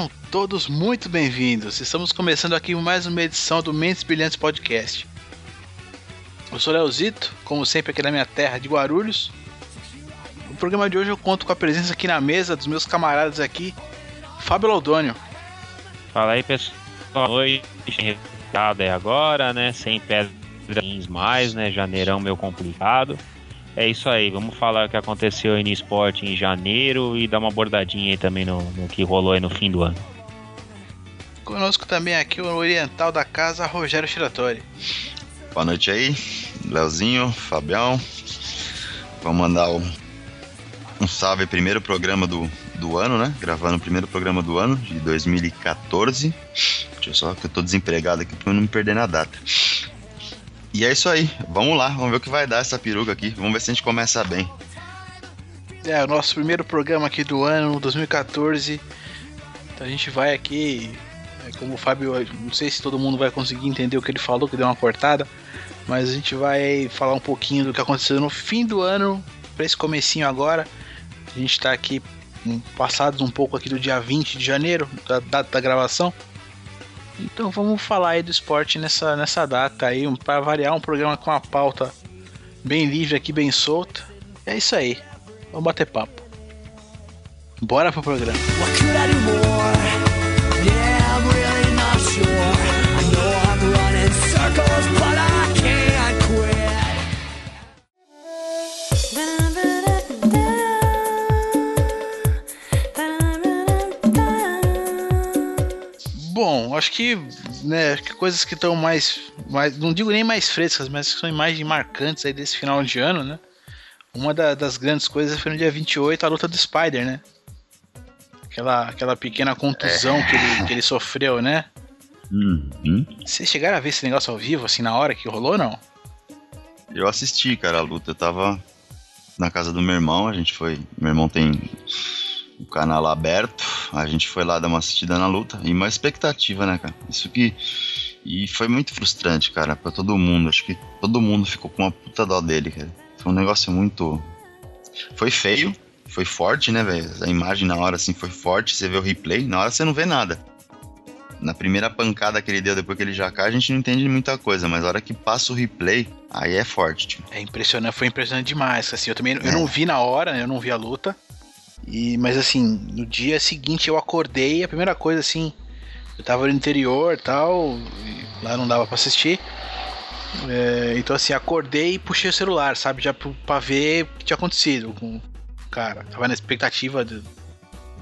Sejam todos muito bem-vindos. Estamos começando aqui mais uma edição do Mentes Brilhantes Podcast. Eu sou Leozito, como sempre aqui na minha terra de Guarulhos. No programa de hoje eu conto com a presença aqui na mesa dos meus camaradas aqui, Fábio Laudônio. Fala aí, pessoal. Oi, recado é agora, né? Sem pedras mais, né? Janeirão meio complicado. É isso aí, vamos falar o que aconteceu aí no esporte em janeiro e dar uma abordadinha aí também no, no que rolou aí no fim do ano. Conosco também aqui o oriental da casa, Rogério Shiratori. Boa noite aí, Leozinho, Fabião. Vamos mandar um, um salve, primeiro programa do, do ano, né? Gravando o primeiro programa do ano, de 2014. Deixa eu só que eu tô desempregado aqui pra eu não me perder na data. E é isso aí, vamos lá, vamos ver o que vai dar essa peruca aqui. Vamos ver se a gente começa bem. É, o nosso primeiro programa aqui do ano, 2014. Então a gente vai aqui, é, como o Fábio, não sei se todo mundo vai conseguir entender o que ele falou, que deu uma cortada, mas a gente vai falar um pouquinho do que aconteceu no fim do ano, para esse comecinho agora. A gente tá aqui passados um pouco aqui do dia 20 de janeiro, da data da gravação. Então vamos falar aí do esporte nessa, nessa data aí, um, para variar um programa com uma pauta bem livre aqui, bem solta. É isso aí. Vamos bater papo. Bora pro programa. What Bom, acho que, né, que coisas que estão mais, mais, não digo nem mais frescas, mas que são imagens marcantes aí desse final de ano, né? Uma da- das grandes coisas foi no dia 28, a luta do Spider, né? Aquela, aquela pequena contusão que, ele, que ele sofreu, né? Uhum. Vocês chegaram a ver esse negócio ao vivo, assim, na hora que rolou, não? Eu assisti, cara, a luta. Eu tava na casa do meu irmão, a gente foi. Meu irmão tem o canal aberto, a gente foi lá dar uma assistida na luta. E uma expectativa, né, cara? Isso que. E foi muito frustrante, cara, pra todo mundo. Acho que todo mundo ficou com uma puta dó dele, cara. Foi um negócio muito. Foi feio, foi forte, né, velho? A imagem na hora, assim, foi forte. Você vê o replay, na hora você não vê nada. Na primeira pancada que ele deu depois que ele já cai, a gente não entende muita coisa, mas na hora que passa o replay, aí é forte, tipo. É impressionante, foi impressionante demais. Assim, eu também eu não vi na hora, né, eu não vi a luta. E, mas assim, no dia seguinte eu acordei, a primeira coisa assim, eu tava no interior e tal, e lá não dava pra assistir. É, então assim, acordei e puxei o celular, sabe? Já pra ver o que tinha acontecido com o cara. Tava na expectativa de-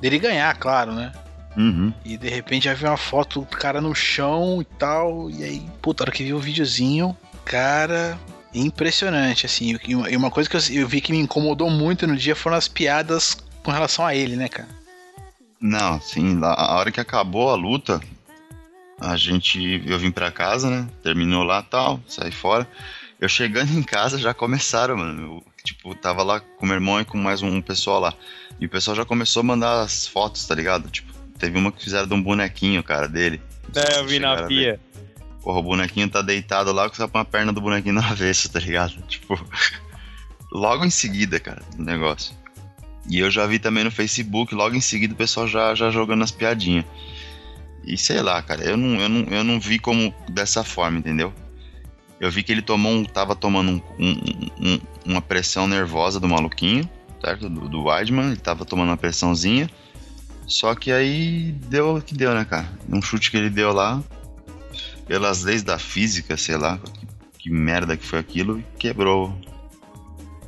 dele ganhar, claro, né? Uhum. E de repente já vi uma foto do cara no chão e tal. E aí, puta, a hora que vi o videozinho, cara, impressionante, assim. E uma- coisa que eu vi que me incomodou muito no dia foram as piadas com relação a ele, né, cara? Não, sim, lá- a hora que acabou a luta, a gente. Eu vim pra casa, né? Terminou lá tal, saí fora. Eu chegando em casa já começaram, mano. Eu, tipo, tava lá com meu irmão e com mais um pessoal lá. E o pessoal já começou a mandar as fotos, tá ligado? Tipo, teve uma que fizeram de um bonequinho, cara, dele. É, eu vi na pia. Porra, o bonequinho tá deitado lá com a perna do bonequinho no avesso, tá ligado? Tipo, logo em seguida, cara, o negócio. E eu já vi também no Facebook, logo em seguida o pessoal já, já jogando as piadinhas. E sei lá, cara, eu não, eu, não, eu não vi como dessa forma, entendeu? Eu vi que ele tomou um, tava tomando um- um- um- uma pressão nervosa do maluquinho, certo? Do, do Weidman, ele tava tomando uma pressãozinha. Só que aí deu o que deu, né, cara? Um chute que ele deu lá, pelas leis da física, sei lá, que, que merda que foi aquilo, quebrou.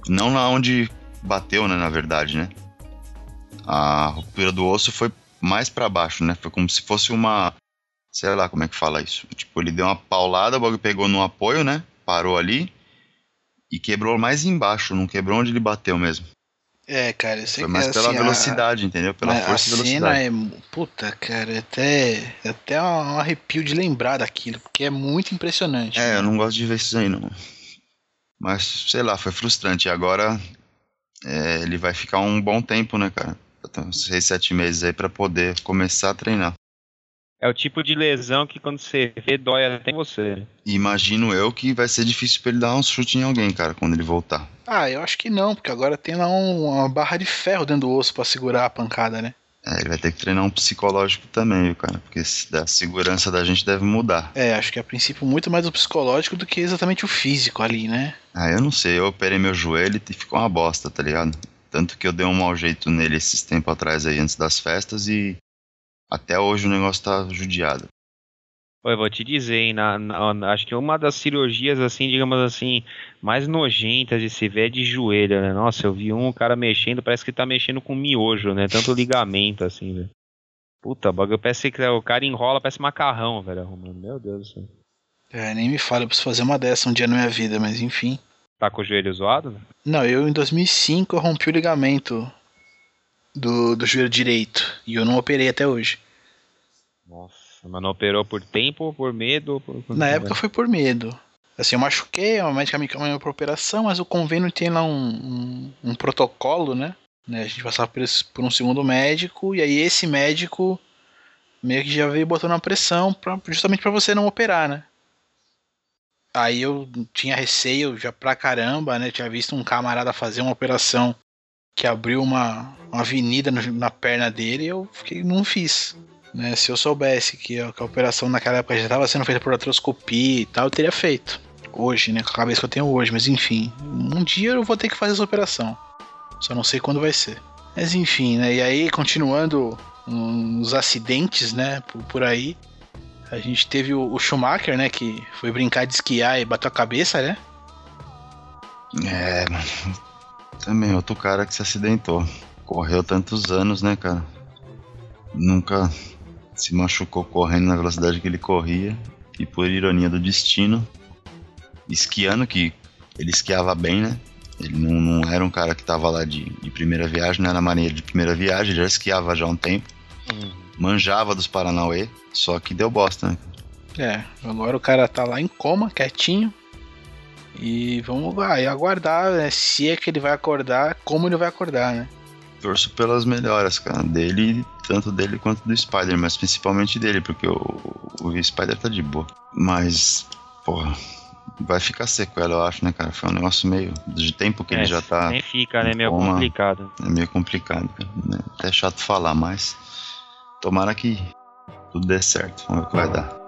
Não lá onde bateu, né, na verdade, né? A ruptura do osso foi mais pra baixo, né? Foi como se fosse uma. Sei lá como é que fala isso. Tipo, ele deu uma paulada, o bagulho pegou no apoio, né? Parou ali e quebrou mais embaixo, não quebrou onde ele bateu mesmo. É, cara, eu sei Foi que mais é pela assim, a- velocidade, entendeu? Pela força e a velocidade. cena é. Puta, cara, é até, é até um arrepio de lembrar daquilo, porque é muito impressionante. É, eu não gosto de ver isso aí, não. Mas, sei lá, foi frustrante. E agora é, ele vai ficar um bom tempo, né, cara? Uns seis, sete meses aí pra poder começar a treinar. É o tipo de lesão que quando você vê, dói até em você. Imagino eu que vai ser difícil pra ele dar um chute em alguém, cara, quando ele voltar. Ah, eu acho que não, porque agora tem lá um- uma barra de ferro dentro do osso pra segurar a pancada, né? É, ele vai ter que treinar um psicológico também, cara? Porque a segurança da gente deve mudar. É, acho que a princípio muito mais o psicológico do que exatamente o físico ali, né? Ah, eu não sei, eu operei meu joelho e ficou uma bosta, tá ligado? Tanto que eu dei um mau jeito nele esses tempos atrás aí, antes das festas, e até hoje o negócio tá judiado. Eu vou te dizer, hein, na, na- acho que uma das cirurgias, assim, digamos assim, mais nojentas de se ver é de joelho, né? Nossa, eu vi um cara mexendo, parece que tá mexendo com miojo, né? Tanto ligamento, assim, velho. Puta, bagulho, parece que o cara enrola, parece macarrão, velho, arrumando. Meu Deus do céu. É, nem me fala, eu preciso fazer uma dessa um dia na minha vida, mas enfim. Tá com o joelho zoado? velho? Não, eu em 2005 eu rompi o ligamento do, do joelho direito e eu não operei até hoje. Nossa, mas não operou por tempo ou por medo? Por... Na época foi por medo. Assim, eu machuquei, a médica me encaminhou pra operação, mas o convênio tem lá um, um, um protocolo, né? Né, A gente passava por, esse- por um segundo médico, e aí esse médico meio que já veio botando uma pressão pra, justamente pra você não operar, né? Aí eu tinha receio já pra caramba, né? Tinha visto um camarada fazer uma operação que abriu uma, uma avenida na perna dele e eu fiquei, não fiz. Né? Se eu soubesse que a, que a operação naquela época já estava sendo feita por artroscopia e tal, eu teria feito. Hoje, né? Com a cabeça que eu tenho hoje, mas enfim. Um dia eu vou ter que fazer essa operação. Só não sei quando vai ser. Mas enfim, né? E aí, continuando nos acidentes, né? Por, por aí. A gente teve o, o Schumacher, né? Que foi brincar de esquiar e bateu a cabeça, né? É. Também outro cara que se acidentou. Correu tantos anos, né, cara? Nunca se machucou correndo na velocidade que ele corria. E por ironia do destino, esquiando, que ele esquiava bem, né? Ele não, não era um cara que tava lá de, de primeira viagem, não era marinheiro de primeira viagem, ele já esquiava já há um tempo. Uhum. Manjava dos Paranauê, só que deu bosta, né? É, agora o cara tá lá em coma, quietinho. E vamos vai, aguardar né, se é que ele vai acordar, como ele vai acordar, né? Torço pelas melhoras, cara, dele, tanto dele quanto do Spider, mas principalmente dele, porque o, o Spider tá de boa. Mas, porra, vai ficar sequela, eu acho, né, cara? Foi um negócio meio. De tempo que ele É, já tá. Nem fica, né? Meio Toma. complicado. É meio complicado, cara. né? Até chato falar, mas. Tomara que tudo dê certo. Vamos ver o que vai dar.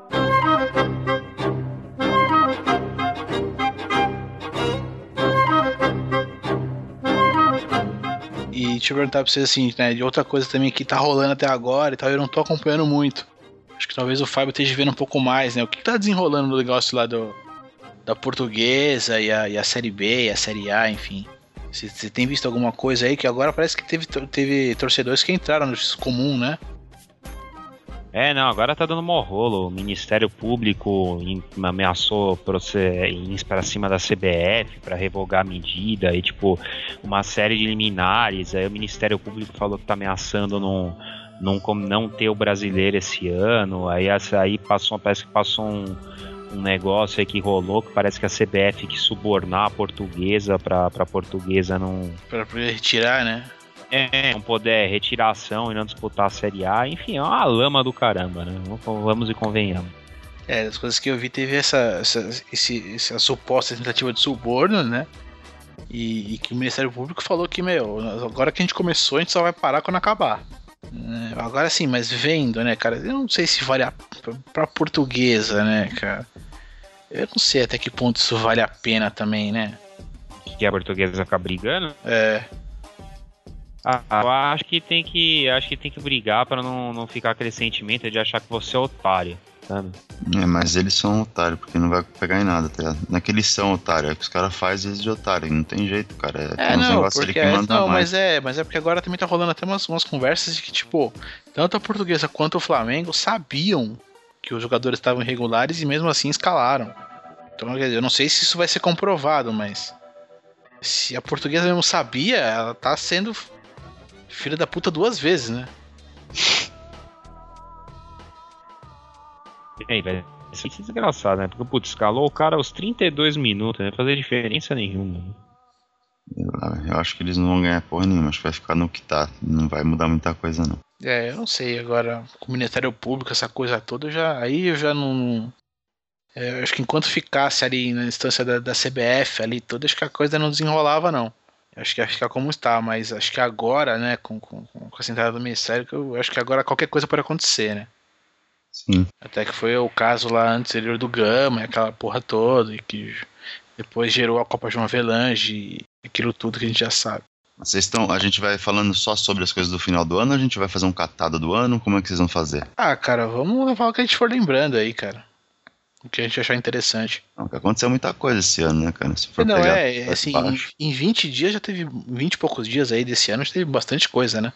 Deixa eu perguntar pra vocês assim, né? De outra coisa também que tá rolando até agora e tal, eu não tô acompanhando muito. Acho que talvez o Fábio esteja vendo um pouco mais, né? O que tá desenrolando no negócio lá do, da portuguesa e a, e a série B e a série A, enfim. Você tem visto alguma coisa aí? Que agora parece que teve, teve torcedores que entraram no comum, né? É, não, agora tá dando mó rolo. O Ministério Público ameaçou ir pra cima da CBF pra revogar a medida e, tipo, uma série de liminares. Aí o Ministério Público falou que tá ameaçando não, não, não ter o brasileiro esse ano. Aí, aí passou, parece que passou um, um negócio aí que rolou que parece que a CBF quis subornar a portuguesa pra, pra portuguesa não. Pra poder retirar, né? É, não poder retirar a ação e não disputar a Série A, enfim, é uma lama do caramba, né? Vamos- e convenhamos. É, das coisas que eu vi teve essa, essa, esse, essa suposta tentativa de suborno, né? E, e que o Ministério Público falou que, meu, agora que a gente começou, a gente só vai parar quando acabar. É, agora sim, mas vendo, né, cara? Eu não sei se vale a pra portuguesa, né, cara? Eu não sei até que ponto isso vale a pena também, né? Que a portuguesa ficar brigando. É, Ah, eu acho que tem que. Acho que tem que brigar pra não, não ficar aquele sentimento de achar que você é otário, sabe? É, mas eles são otários, porque não vai pegar em nada, tá? Não é que eles são otários, é que os caras fazem vezes de otário, não tem jeito, cara. É, É, não, negócios ali porque que é, mandam não, mais. mas é, mas é porque agora também tá rolando até umas, umas conversas de que, tipo, tanto a portuguesa quanto o Flamengo sabiam que os jogadores estavam irregulares e mesmo assim escalaram. Então, quer dizer, eu não sei se isso vai ser comprovado, mas se a portuguesa mesmo sabia, ela tá sendo filha da puta duas vezes, né? E aí, vai ser desgraçado, né? Porque, putz, escalou o cara aos 32 minutos, não vai fazer diferença nenhuma. né? Eu acho que eles não vão ganhar porra nenhuma, acho que vai ficar no que tá. Não vai mudar muita coisa, não. É, eu não sei, agora, com o Ministério Público, essa coisa toda, já, aí eu já não. é, eu acho que enquanto ficasse ali na instância da, da CBF ali toda, acho que a coisa não desenrolava, não. Acho que ia ficar como está, mas acho que agora, né, com, com, com a sentada do Ministério, eu acho que agora qualquer coisa pode acontecer, né? Sim. Até que foi o caso lá anterior do Gama, aquela porra toda, e que depois gerou a Copa João Avelange e aquilo tudo que a gente já sabe. Vocês estão. A gente vai falando só sobre as coisas do final do ano a gente vai fazer um catado do ano? Como é que vocês vão fazer? Ah, cara, vamos levar o que a gente for lembrando aí, cara. O que a gente achar interessante. Não, aconteceu muita coisa esse ano, né, cara? Se for Não, pegar é, assim, em, baixo. em 20 dias já teve. 20 e poucos dias aí desse ano já teve bastante coisa, né?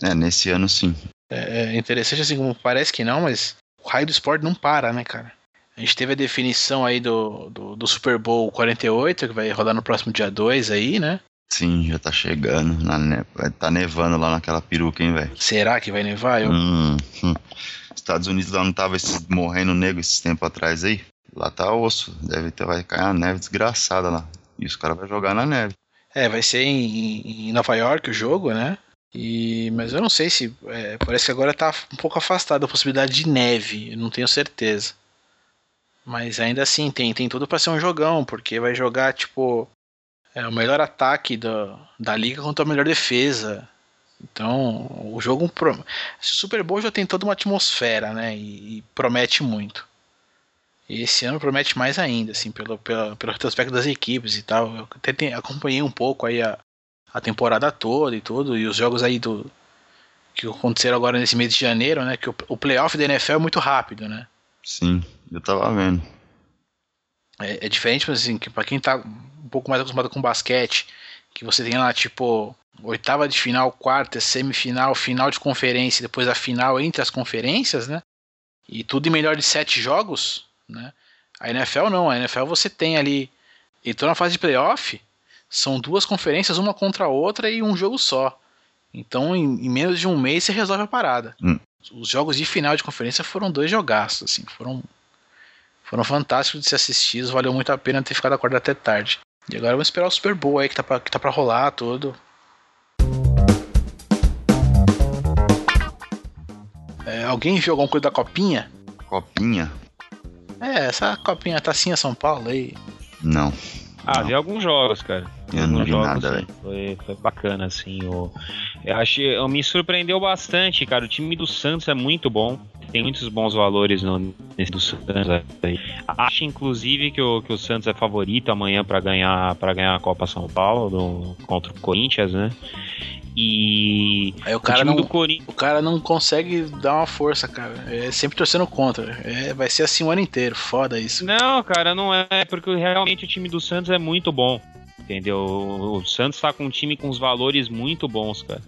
É, nesse ano sim. É interessante assim, como parece que não, mas o raio do esporte não para, né, cara? A gente teve a definição aí do, do, do Super Bowl 48, que vai rodar no próximo dia 2 aí, né? Sim, já tá chegando. Na Tá nevando lá naquela peruca, hein, velho? Será que vai nevar? Eu, Hum, hum. Estados Unidos lá não tava esses- morrendo negro esses tempos atrás aí? Lá tá osso. Deve ter, vai cair uma neve desgraçada lá. E os caras vão jogar na neve. É, vai ser em, em Nova York o jogo, né? E, mas eu não sei se. é, parece que agora tá um pouco afastado a possibilidade de neve, eu não tenho certeza. Mas ainda assim, tem, tem tudo pra ser um jogão, porque vai jogar, tipo, é, o melhor ataque da, da liga contra a melhor defesa. Então, o jogo. Esse Super Bowl já tem toda uma atmosfera, né? E, e promete muito. E esse ano promete mais ainda, assim, pelo, pelo, pelo retrospecto das equipes e tal. Eu até tem- acompanhei um pouco aí a, a temporada toda e tudo, e os jogos aí do. que aconteceram agora nesse mês de janeiro, né? Que o, o playoff da NFL é muito rápido, né? Sim, eu tava vendo. É, é diferente, mas assim, que pra quem tá um pouco mais acostumado com basquete, que você tem lá, tipo, oitava de final, quarta, semifinal, final de conferência, e depois a final entre as conferências, né? E tudo em melhor de sete jogos, né? A NFL não, a NFL você tem ali. Entrou na fase de playoff, são duas conferências, uma contra a outra e um jogo só. Então, em, em menos de um mês, você resolve a parada. Hum. Os jogos de final de conferência foram dois jogaços, assim, foram foram fantásticos de ser assistidos, valeu muito a pena ter ficado acordado até tarde. E agora vamos esperar o Super Bowl aí que tá pra, que tá pra rolar tudo. É, alguém viu alguma coisa da copinha? Copinha? É, essa copinha tacinha São Paulo aí. Não. Ah, Não. vi alguns jogos, cara. Eu não vi jogos, nada, velho. Foi, foi bacana, assim. O, eu achei, eu me surpreendeu bastante, cara. O time do Santos é muito bom. Tem muitos bons valores no, nesse do Santos. aí. Acho, inclusive, que o, que o Santos é favorito amanhã pra ganhar para ganhar a Copa São Paulo do- contra o Corinthians, né? E Aí o o cara time não, do Corinthians. o cara não consegue dar uma força, cara. É sempre torcendo contra. É, vai ser assim o ano inteiro. Foda isso. Não, cara, não é, porque realmente o time do Santos é muito bom. Entendeu? O Santos tá com um time com os valores muito bons, cara.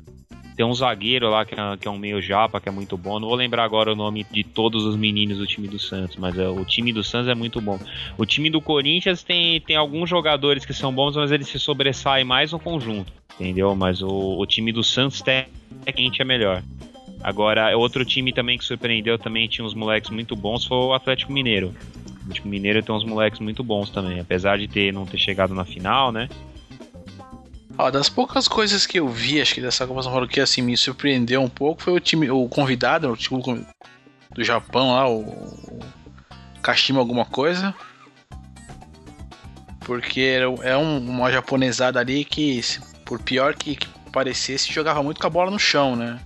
Tem um zagueiro lá que é, que é um meio japa, que é muito bom. Não vou lembrar agora o nome de todos os meninos do time do Santos, mas é, o time do Santos é muito bom. O time do Corinthians tem, tem alguns jogadores que são bons, mas eles se sobressaem mais no conjunto, entendeu? Mas o, o time do Santos tecnicamente é melhor. Agora, outro time também que surpreendeu, também tinha uns moleques muito bons, foi o Atlético Mineiro. Atlético Mineiro tem uns moleques muito bons também, apesar de ter não ter chegado na final, né? Ó, das poucas coisas que eu vi, acho que dessa Copa São Paulo que assim me surpreendeu um pouco foi o time, o convidado, o time do Japão lá, o, Kashima alguma coisa. Porque é um- uma japonesada ali que, por pior que, que parecesse, jogava muito com a bola no chão, né?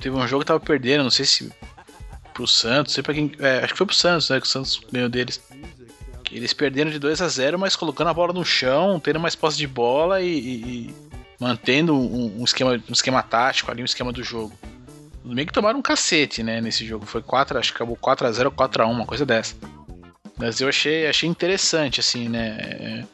Teve um jogo que tava perdendo, não sei se pro Santos, sei pra quem. é, acho que foi pro Santos, né? Que o Santos ganhou deles. Eles perderam de 2 a 0 mas colocando a bola no chão, tendo mais posse de bola e, e- e mantendo um, um esquema, um esquema tático ali, um esquema do jogo. Meio que tomaram um cacete, né, nesse jogo. Foi 4, acho que acabou 4 a 0 ou 4 a 1 uma coisa dessa. Mas eu achei, achei interessante, assim, né? é,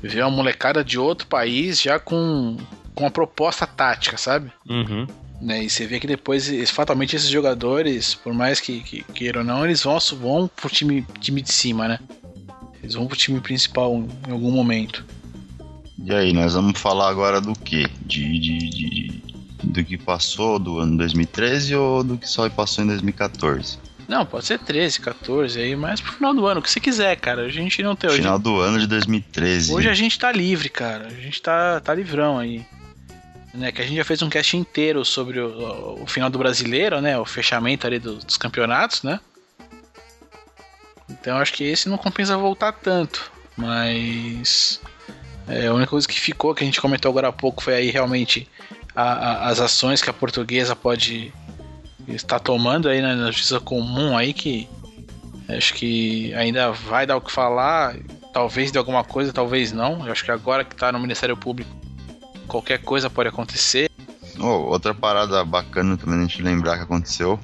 Ver uma molecada de outro país já com, com uma proposta tática, sabe? Uhum. Né? E você vê que depois, fatalmente, esses jogadores, por mais que, que queiram ou não, eles vão, vão pro time, time de cima, né? Eles vão pro time principal em algum momento. E aí, nós vamos falar agora do quê? De, de, de- de- do que passou do ano 2013 ou do que só passou em 2014? Não, pode ser 13, 14 aí, mas pro final do ano, o que você quiser, cara. A gente não tem. Hoje, Final do ano de 2013. hoje a gente tá livre, cara. A gente tá, tá livrão aí. Né, que a gente já fez um cast inteiro sobre o, o final do brasileiro, né? O fechamento ali do- dos campeonatos, né? Então acho que esse não compensa voltar tanto. Mas. É, a única coisa que ficou, que a gente comentou agora há pouco, foi aí realmente a- a- as ações que a portuguesa pode estar tomando aí na justiça comum aí, que acho que ainda vai dar o que falar, talvez de alguma coisa, talvez não. Eu acho que agora que tá no Ministério Público, qualquer coisa pode acontecer. Oh, outra parada bacana também a gente lembrar que aconteceu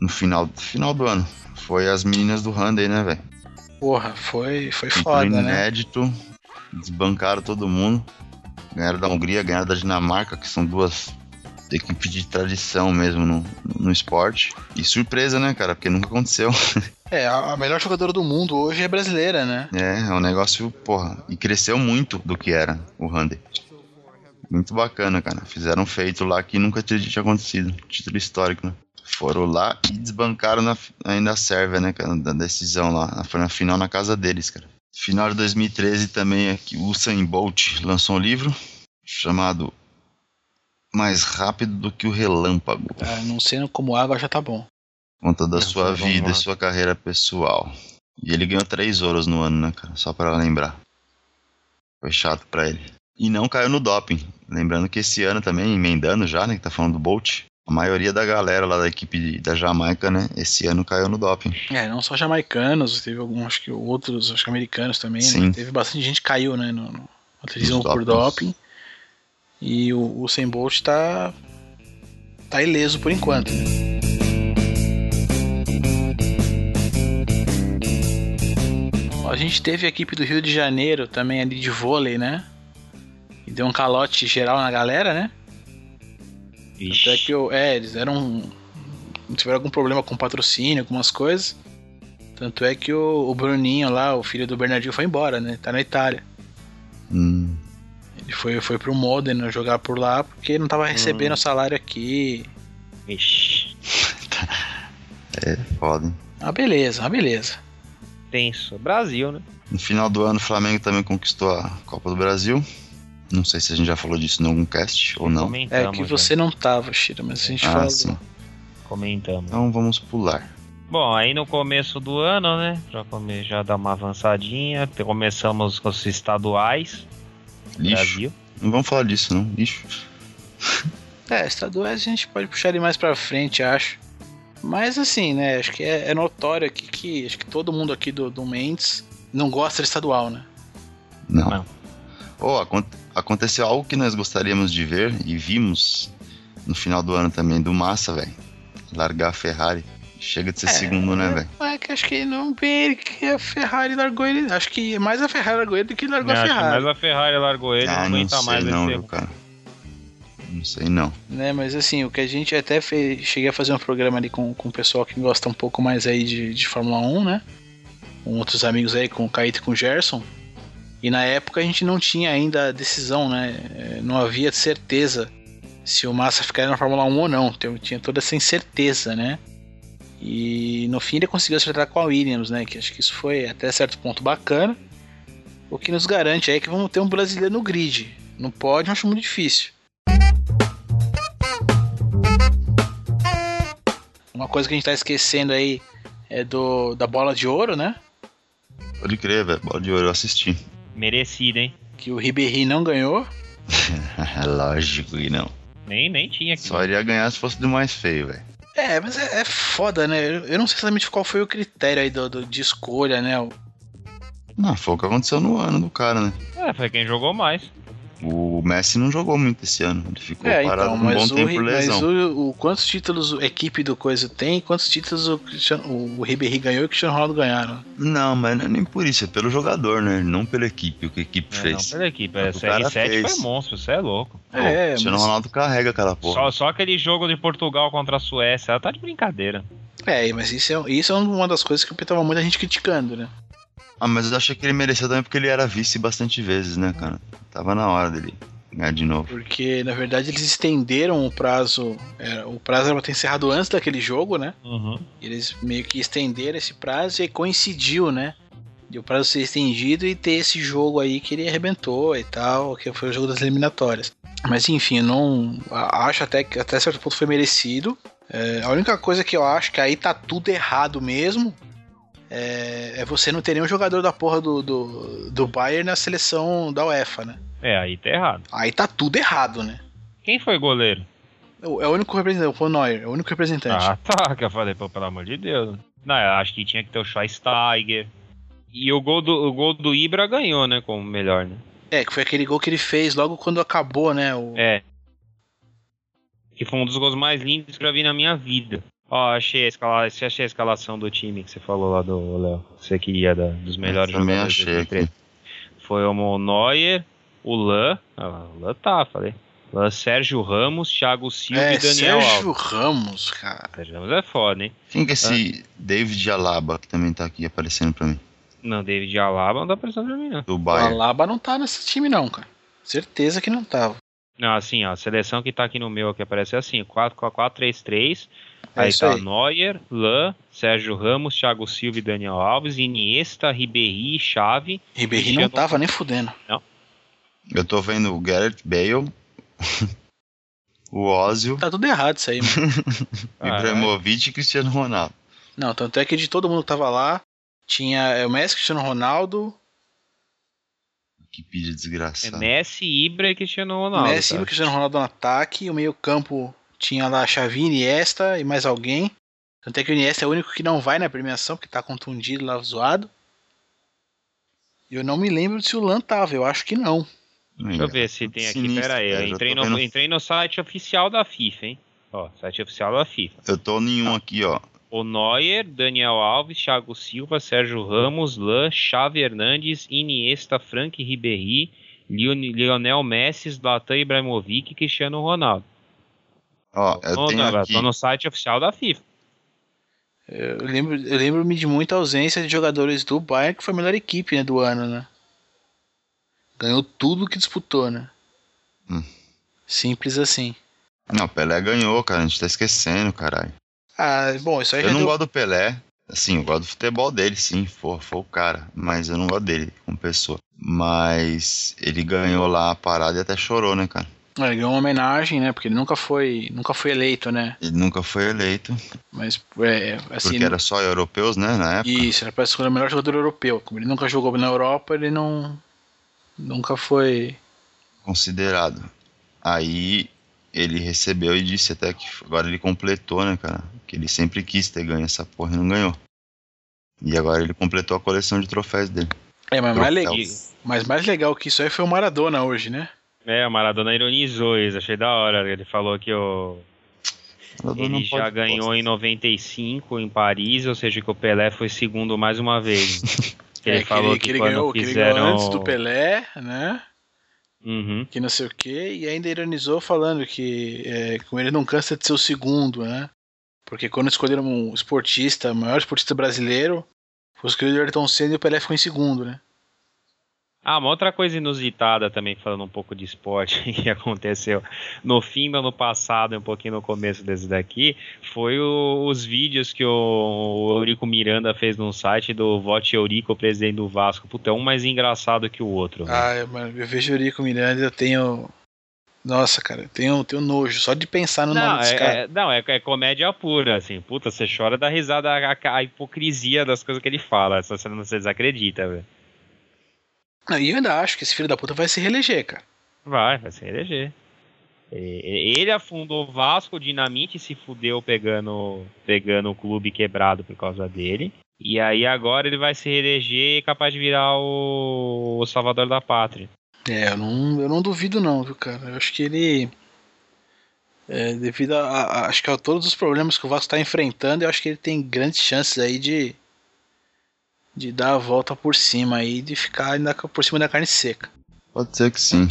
no final, final do ano. Foi as meninas do Hyundai, né, velho? Porra, foi, foi foda, né? inédito, desbancaram todo mundo. Ganharam da Hungria, ganharam da Dinamarca, que são duas equipes de tradição mesmo no, no esporte. E surpresa, né, cara? Porque nunca aconteceu. É, a a melhor jogadora do mundo hoje é brasileira, né? É, é um negócio, porra. E cresceu muito do que era o Hyundai. Muito bacana, cara. Fizeram um feito lá que nunca tinha acontecido. Título histórico, né? Foram lá e desbancaram na, ainda a Sérvia, né, cara? Da decisão lá. Foi na final na casa deles, cara. Final de 2013 também é que o Usain Bolt lançou um livro chamado Mais Rápido do que o Relâmpago. Ah, não sendo como água já tá bom. Conta da É, sua vida e sua carreira pessoal. E ele ganhou três ouros no ano, né, cara? Só pra lembrar. Foi chato pra ele. E não caiu no doping. Lembrando que esse ano também, emendando já, né, que tá falando do Bolt, a maioria da galera lá da equipe da Jamaica, né, esse ano caiu no doping. É, não só jamaicanos, teve alguns, acho que outros, acho que americanos também, né? Sim. Teve bastante gente que caiu, né, no, no atletismo por doping. E o, o Sem Bolt tá tá ileso por enquanto. né? A gente teve a equipe do Rio de Janeiro também ali de vôlei, né? E deu um calote geral na galera, né? Tanto é que eu, é, eles eram. tiveram algum problema com patrocínio, algumas coisas. Tanto é que o, o Bruninho lá, o filho do Bernardinho, foi embora, né? Tá na Itália. Hum, Ele foi, foi pro Modena jogar por lá porque não tava recebendo salário aqui. Ixi, é foda. hein? Ah, beleza, ah, beleza. tenso. Brasil, né? No final do ano, o Flamengo também conquistou a Copa do Brasil. Não sei se a gente já falou disso em algum cast ou não. É Comentamos. que né? você não tava, Shira, mas a gente Ah, falou. sim. Comentamos. Então vamos pular. Bom, aí no começo do ano, né? Já, come, já dá uma avançadinha. Começamos com os estaduais. Lixo. Brasil. Não vamos falar disso, não. Lixo. É, estaduais a gente pode puxar ele mais pra frente, acho. Mas assim, né? Acho que é, é notório aqui que acho que todo mundo aqui do, do Mendes não gosta de estadual, né? Não. Não. Oh, acon- aconteceu algo que nós gostaríamos de ver e vimos no final do ano também do Massa, velho. Largar a Ferrari. Chega de ser É, segundo, né, velho? É que acho que não bem que a Ferrari largou ele. Acho que mais a Ferrari largou ele do que largou Não, a acho que Ferrari. mais a Ferrari largou ele, não Ah, não aguenta sei mais não, viu, cara. Não sei não. Né, mas assim, o que a gente até fez, cheguei a fazer um programa ali com, com o pessoal que gosta um pouco mais aí de, de Fórmula 1, né? Com outros amigos aí, com o Caíto e com o Gerson. E na época a gente não tinha ainda a decisão, né? É, Não havia certeza se o Massa ficaria na Fórmula 1 ou não. Então, tinha toda essa incerteza, né? E no fim ele conseguiu acertar com a Williams, né? Que acho que isso foi até certo ponto bacana. O que nos garante aí que vamos ter um brasileiro no grid. No pódio acho muito difícil. Uma coisa que a gente tá esquecendo aí é do da bola de ouro, né? Pode crer, velho. Bola de ouro, eu assisti. Merecido, hein? Que o Ribéry não ganhou. Lógico que não. Nem, nem tinha aqui. Só iria ganhar se fosse do mais feio, velho. É, mas é, é foda, né? Eu, eu não sei exatamente qual foi o critério aí do, do- de escolha, né? O- Não, foi o que aconteceu no ano do cara, né? É, foi quem jogou mais. O Messi não jogou muito esse ano. Ele ficou É, parado então, um bom mas, o, tempo por mas lesão. o, o- quantos títulos a equipe do Coisa tem, quantos títulos o, o, o Ribéry ganhou e o Cristiano Ronaldo ganharam. Não, mas não é nem por isso, é pelo jogador, né? Não pela equipe, o que a equipe É, não fez. pela equipe. O É, que o cara CR7 fez. foi monstro, você é louco. Pô, é, o Cristiano mas- Ronaldo carrega aquela porra. Só, só aquele jogo de Portugal contra a Suécia, ela tá de brincadeira. É, mas isso é, isso é uma das coisas que eu tava muita gente criticando, né? Ah, mas eu achei que ele mereceu também porque ele era vice bastante vezes, né, cara? Tava na hora dele ganhar de novo. Porque, na verdade, eles estenderam o prazo. era- o prazo era pra ter encerrado antes daquele jogo, né? Uhum. Eles meio que estenderam esse prazo e coincidiu, né? De o prazo ser estendido e ter esse jogo aí que ele arrebentou e tal, que foi o jogo das eliminatórias. Mas enfim, eu não. Acho até que até certo ponto foi merecido. É, a única coisa que eu acho que aí tá tudo errado mesmo é, é você não ter nenhum jogador da porra do, do, do Bayern na seleção da UEFA, né? É, aí tá errado. Aí tá tudo errado, né? Quem foi goleiro? É o é o único representante, o Neuer, é o único representante. Ah, tá, que eu falei, pô, pelo amor de Deus. Não, eu acho que tinha que ter o Schweinsteiger. E o gol do, o gol do Ibra ganhou, né, como melhor, né? É, que foi aquele gol que ele fez logo quando acabou, né? O... É. Que foi um dos gols mais lindos que eu já vi na minha vida. Ó, achei a, escala... achei a escalação do time que você falou lá do Léo. que Você queria da, dos melhores também jogadores de achei 2013. Foi o Neuer, o Lan. Ah, o Lan tá, falei. Lan, Sérgio Ramos, Thiago Silva é, e Daniel Sérgio Alves. Ramos, cara. Sérgio Ramos é foda, hein? Quem que é esse David Alaba que também tá aqui aparecendo pra mim? Não, David Alaba não tá pensando pra mim, não. Do O. Alaba não tá nesse time, não, cara. Certeza que não tava. Não, assim, ó, a seleção que tá aqui no meu aqui aparece assim, 4-4-3-3. É aí tá aí. Neuer, Lan, Sérgio Ramos, Thiago Silva e Daniel Alves, Iniesta, Ribéry, Xavi. Ribéry não tava nem fudendo. Eu tô vendo o Gareth Bale, o Ozil, Tá tudo errado isso aí, mano. Ibrahimovic e Cristiano Ronaldo. Não, tanto é que de todo mundo que tava lá, tinha é, o Messi, Cristiano Ronaldo, Que pide É desgraçado. Messi, Ibra e Cristiano Ronaldo. Messi e tá? o Cristiano Ronaldo no ataque, o meio campo tinha lá Xavi, Iniesta e mais alguém. Tanto é que o Iniesta é o único que não vai na premiação, porque tá contundido lá, zoado. Eu não me lembro se o Lan tava, eu acho que não. Deixa eu ver se tem aqui, Sinistro, pera aí. Eu entrei no, entrei no site oficial da FIFA, hein? Ó, site oficial da FIFA. Eu tô em um aqui, ó. O Neuer, Daniel Alves, Thiago Silva, Sérgio Ramos, Lan, Xavi Hernandes, Iniesta, Frank Ribéry, Lion- Lionel Messi, Zlatan Ibrahimovic e Cristiano Ronaldo. Ó, eu tenho não, aqui. tô no site oficial da FIFA. Eu lembro, eu lembro-me de muita ausência de jogadores do Bayern, que foi a melhor equipe né, do ano, né? Ganhou tudo que disputou, né? Hum. Simples assim. Não, Pelé ganhou, cara. A gente tá esquecendo, caralho. Ah, bom, isso aí Eu não deu... gosto do Pelé. Assim, eu gosto do futebol dele, sim. Foi, foi o cara. Mas eu não gosto dele como pessoa. Mas ele ganhou lá a parada e até chorou, né, cara? Ele ganhou uma homenagem, né? Porque ele nunca foi, nunca foi eleito, né? Ele nunca foi eleito. Mas, é, assim, Porque era só europeus, né, na época. Isso, era para ser o melhor jogador europeu. Como ele nunca jogou na Europa, ele não. Nunca foi. Considerado. Aí ele recebeu e disse até que agora ele completou, né, cara? Que ele sempre quis ter ganho essa porra e não ganhou. E agora ele completou a coleção de troféus dele. É, mas mais, legal, mas mais legal que isso aí foi o Maradona hoje, né? É, o Maradona ironizou isso, achei da hora. Ele falou que o, ele já ganhou em 95 em Paris, ou seja, que o Pelé foi segundo mais uma vez. Que ele é, falou ele, que, ele quando ganhou, que ele fizeram... ganhou antes do Pelé, né? Uhum. Que não sei o quê, e ainda ironizou falando que é, com ele não cansa de ser o segundo, né? Porque quando escolheram um esportista, o maior esportista brasileiro, foi escolhido o Ayrton Senna e o Pelé ficou em segundo, né? Ah, uma outra coisa inusitada também, falando um pouco de esporte, que aconteceu no fim do ano passado e um pouquinho no começo desse daqui, foi o- os vídeos que o, o Eurico Miranda fez no site do Vote Eurico, presidente do Vasco. Puta, é um mais engraçado que o outro. velho. Ah, eu, mano, eu vejo o Eurico Miranda e eu tenho. Nossa, cara, eu tenho, tenho nojo só de pensar no Não, nome desse é, cara. é- não é, é comédia pura, assim. Puta, você chora da risada, a, a hipocrisia das coisas que ele fala. Só você não você desacredita, velho. Não, E eu ainda acho que esse filho da puta vai se reeleger, cara. Vai, vai se eleger. E- Ele afundou o Vasco, o Dinamite se fudeu pegando, pegando o clube quebrado por causa dele. E aí agora ele vai se reeleger e capaz de virar o, o salvador da pátria. É, eu não, eu não duvido não, viu, cara. Eu acho que ele. é, devido a, a- acho que a todos os problemas que o Vasco está enfrentando, eu acho que ele tem grandes chances aí de de dar a volta por cima aí, de ficar ainda por cima da carne seca. Pode ser que sim.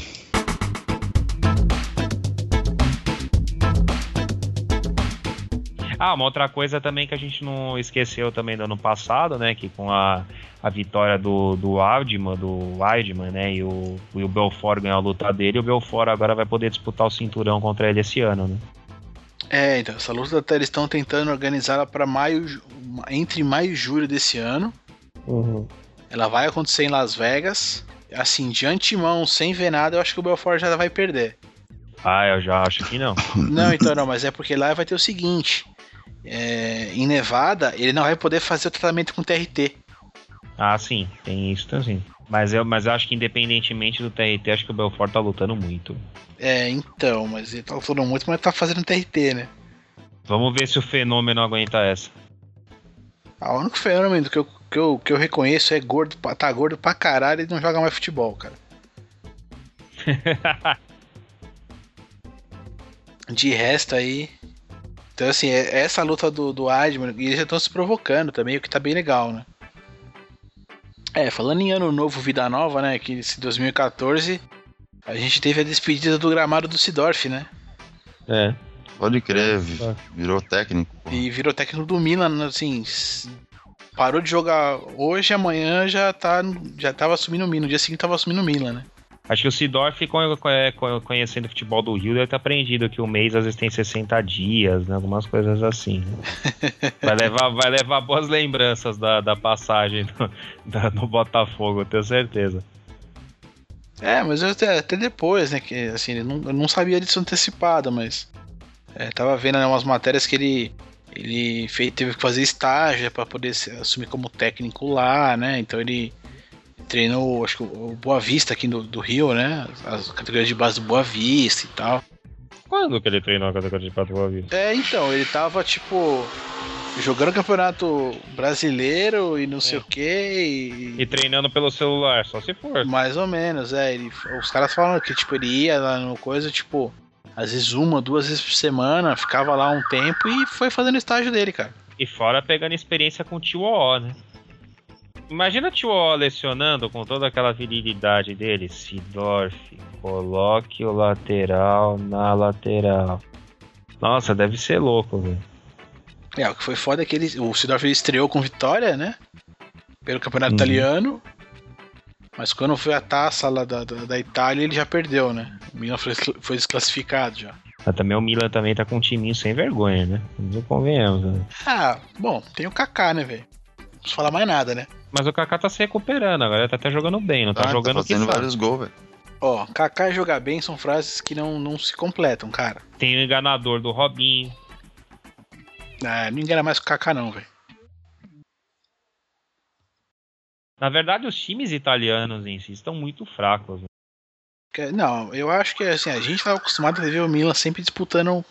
Ah, uma outra coisa também que a gente não esqueceu também do ano passado, né? Que com a, a vitória do, do Waldman, do Weidman, né? E o, e o Belfort ganhou a luta dele, o Belfort agora vai poder disputar o cinturão contra ele esse ano, né? É, então, essa luta até eles estão tentando organizá-la para maio, entre maio e julho desse ano. Ela vai acontecer em Las Vegas. Assim, de antemão, sem ver nada, eu acho que o Belfort já vai perder. Ah, eu já acho que não. Não, então não, mas é porque lá vai ter o seguinte: é, em Nevada, ele não vai poder fazer o tratamento com TRT. Ah, sim, tem isso também. Mas eu, mas eu acho que independentemente do TRT, acho que o Belfort tá lutando muito. É, então, mas ele tá lutando muito, mas tá fazendo TRT, né? Vamos ver se o fenômeno aguenta essa. Ah, O único fenômeno que eu, que eu, que eu reconheço é gordo, tá gordo pra caralho e não joga mais futebol, cara. De resto aí. Então, assim, é- essa luta do, do Adman, e eles já estão se provocando também, o que tá bem legal, né? É, falando em ano novo, vida nova, né? Que esse 2014, a gente teve a despedida do gramado do Sidorf, né? É. Pode crer, vi- É. virou técnico. pô. E virou técnico do Milan, assim. Parou de jogar hoje, amanhã já tá. Já tava assumindo o Milan. No dia seguinte tava assumindo o Milan, né? Acho que o Sidorf, co- co- conhecendo o futebol do Rio, deve ter aprendido que o mês às vezes tem 60 dias, né? Algumas coisas assim. né? Vai levar, vai levar boas lembranças da, da passagem no, da- Botafogo, eu tenho certeza. É, mas eu até, até depois, né? Que assim, ele não, eu não sabia disso antecipado, mas. É, tava vendo né, umas matérias que ele. Ele fez, teve que fazer estágio pra poder assumir como técnico lá, né? Então ele treinou, acho que o Boa Vista aqui do, do Rio, né? As categorias de base do Boa Vista e tal. Quando que ele treinou a categoria de Pato Vida? É, então, ele tava tipo. Jogando campeonato brasileiro e não sei É. o que. E treinando pelo celular, só se for. Mais ou menos, é. Ele, os caras falam que, tipo, ele ia lá no coisa, tipo, às vezes uma, duas vezes por semana, ficava lá um tempo e foi fazendo estágio dele, cara. E fora pegando experiência com o Tio O, né? Imagina o Tio O lecionando com toda aquela virilidade dele. Sidorf, coloque o lateral na lateral. Nossa, deve ser louco, velho. É, o que foi foda é que ele, o Sidorf estreou com vitória, né? Pelo campeonato Uhum. italiano. Mas quando foi a taça lá da, da, da Itália, ele já perdeu, né? O Milan foi, foi desclassificado já. Mas também o Milan também tá com um timinho sem vergonha, né? Não convenhamos, né? Ah, bom, tem o Kaká, né, velho? Não preciso falar mais nada, né? Mas o Kaká tá se recuperando, agora ele tá até jogando bem, não tá Ah, jogando tá o que fazendo vários gols, velho. Ó, Kaká e jogar bem são frases que não, não se completam, cara. Tem o enganador do Robinho. Ah, não engana mais com o Kaká, não, velho. Na verdade, os times italianos em si estão muito fracos. né? Não, eu acho que assim, a gente tava acostumado a ver o Milan sempre disputando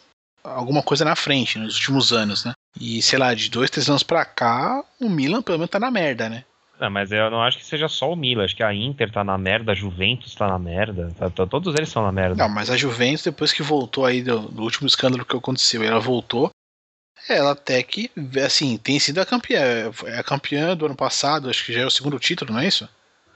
alguma coisa na frente nos últimos anos, né? E sei lá, de dois, três anos pra cá, o Milan pelo menos tá na merda, né? Não, mas eu não acho que seja só o Milan, acho que a Inter tá na merda, a Juventus tá na merda, tá- tá- todos eles estão na merda. Não, mas a Juventus, depois que voltou aí do, do último escândalo que aconteceu, ela voltou. Ela até que, assim, tem sido a campeã. É a campeã do ano passado, acho que já é o segundo título, não é isso?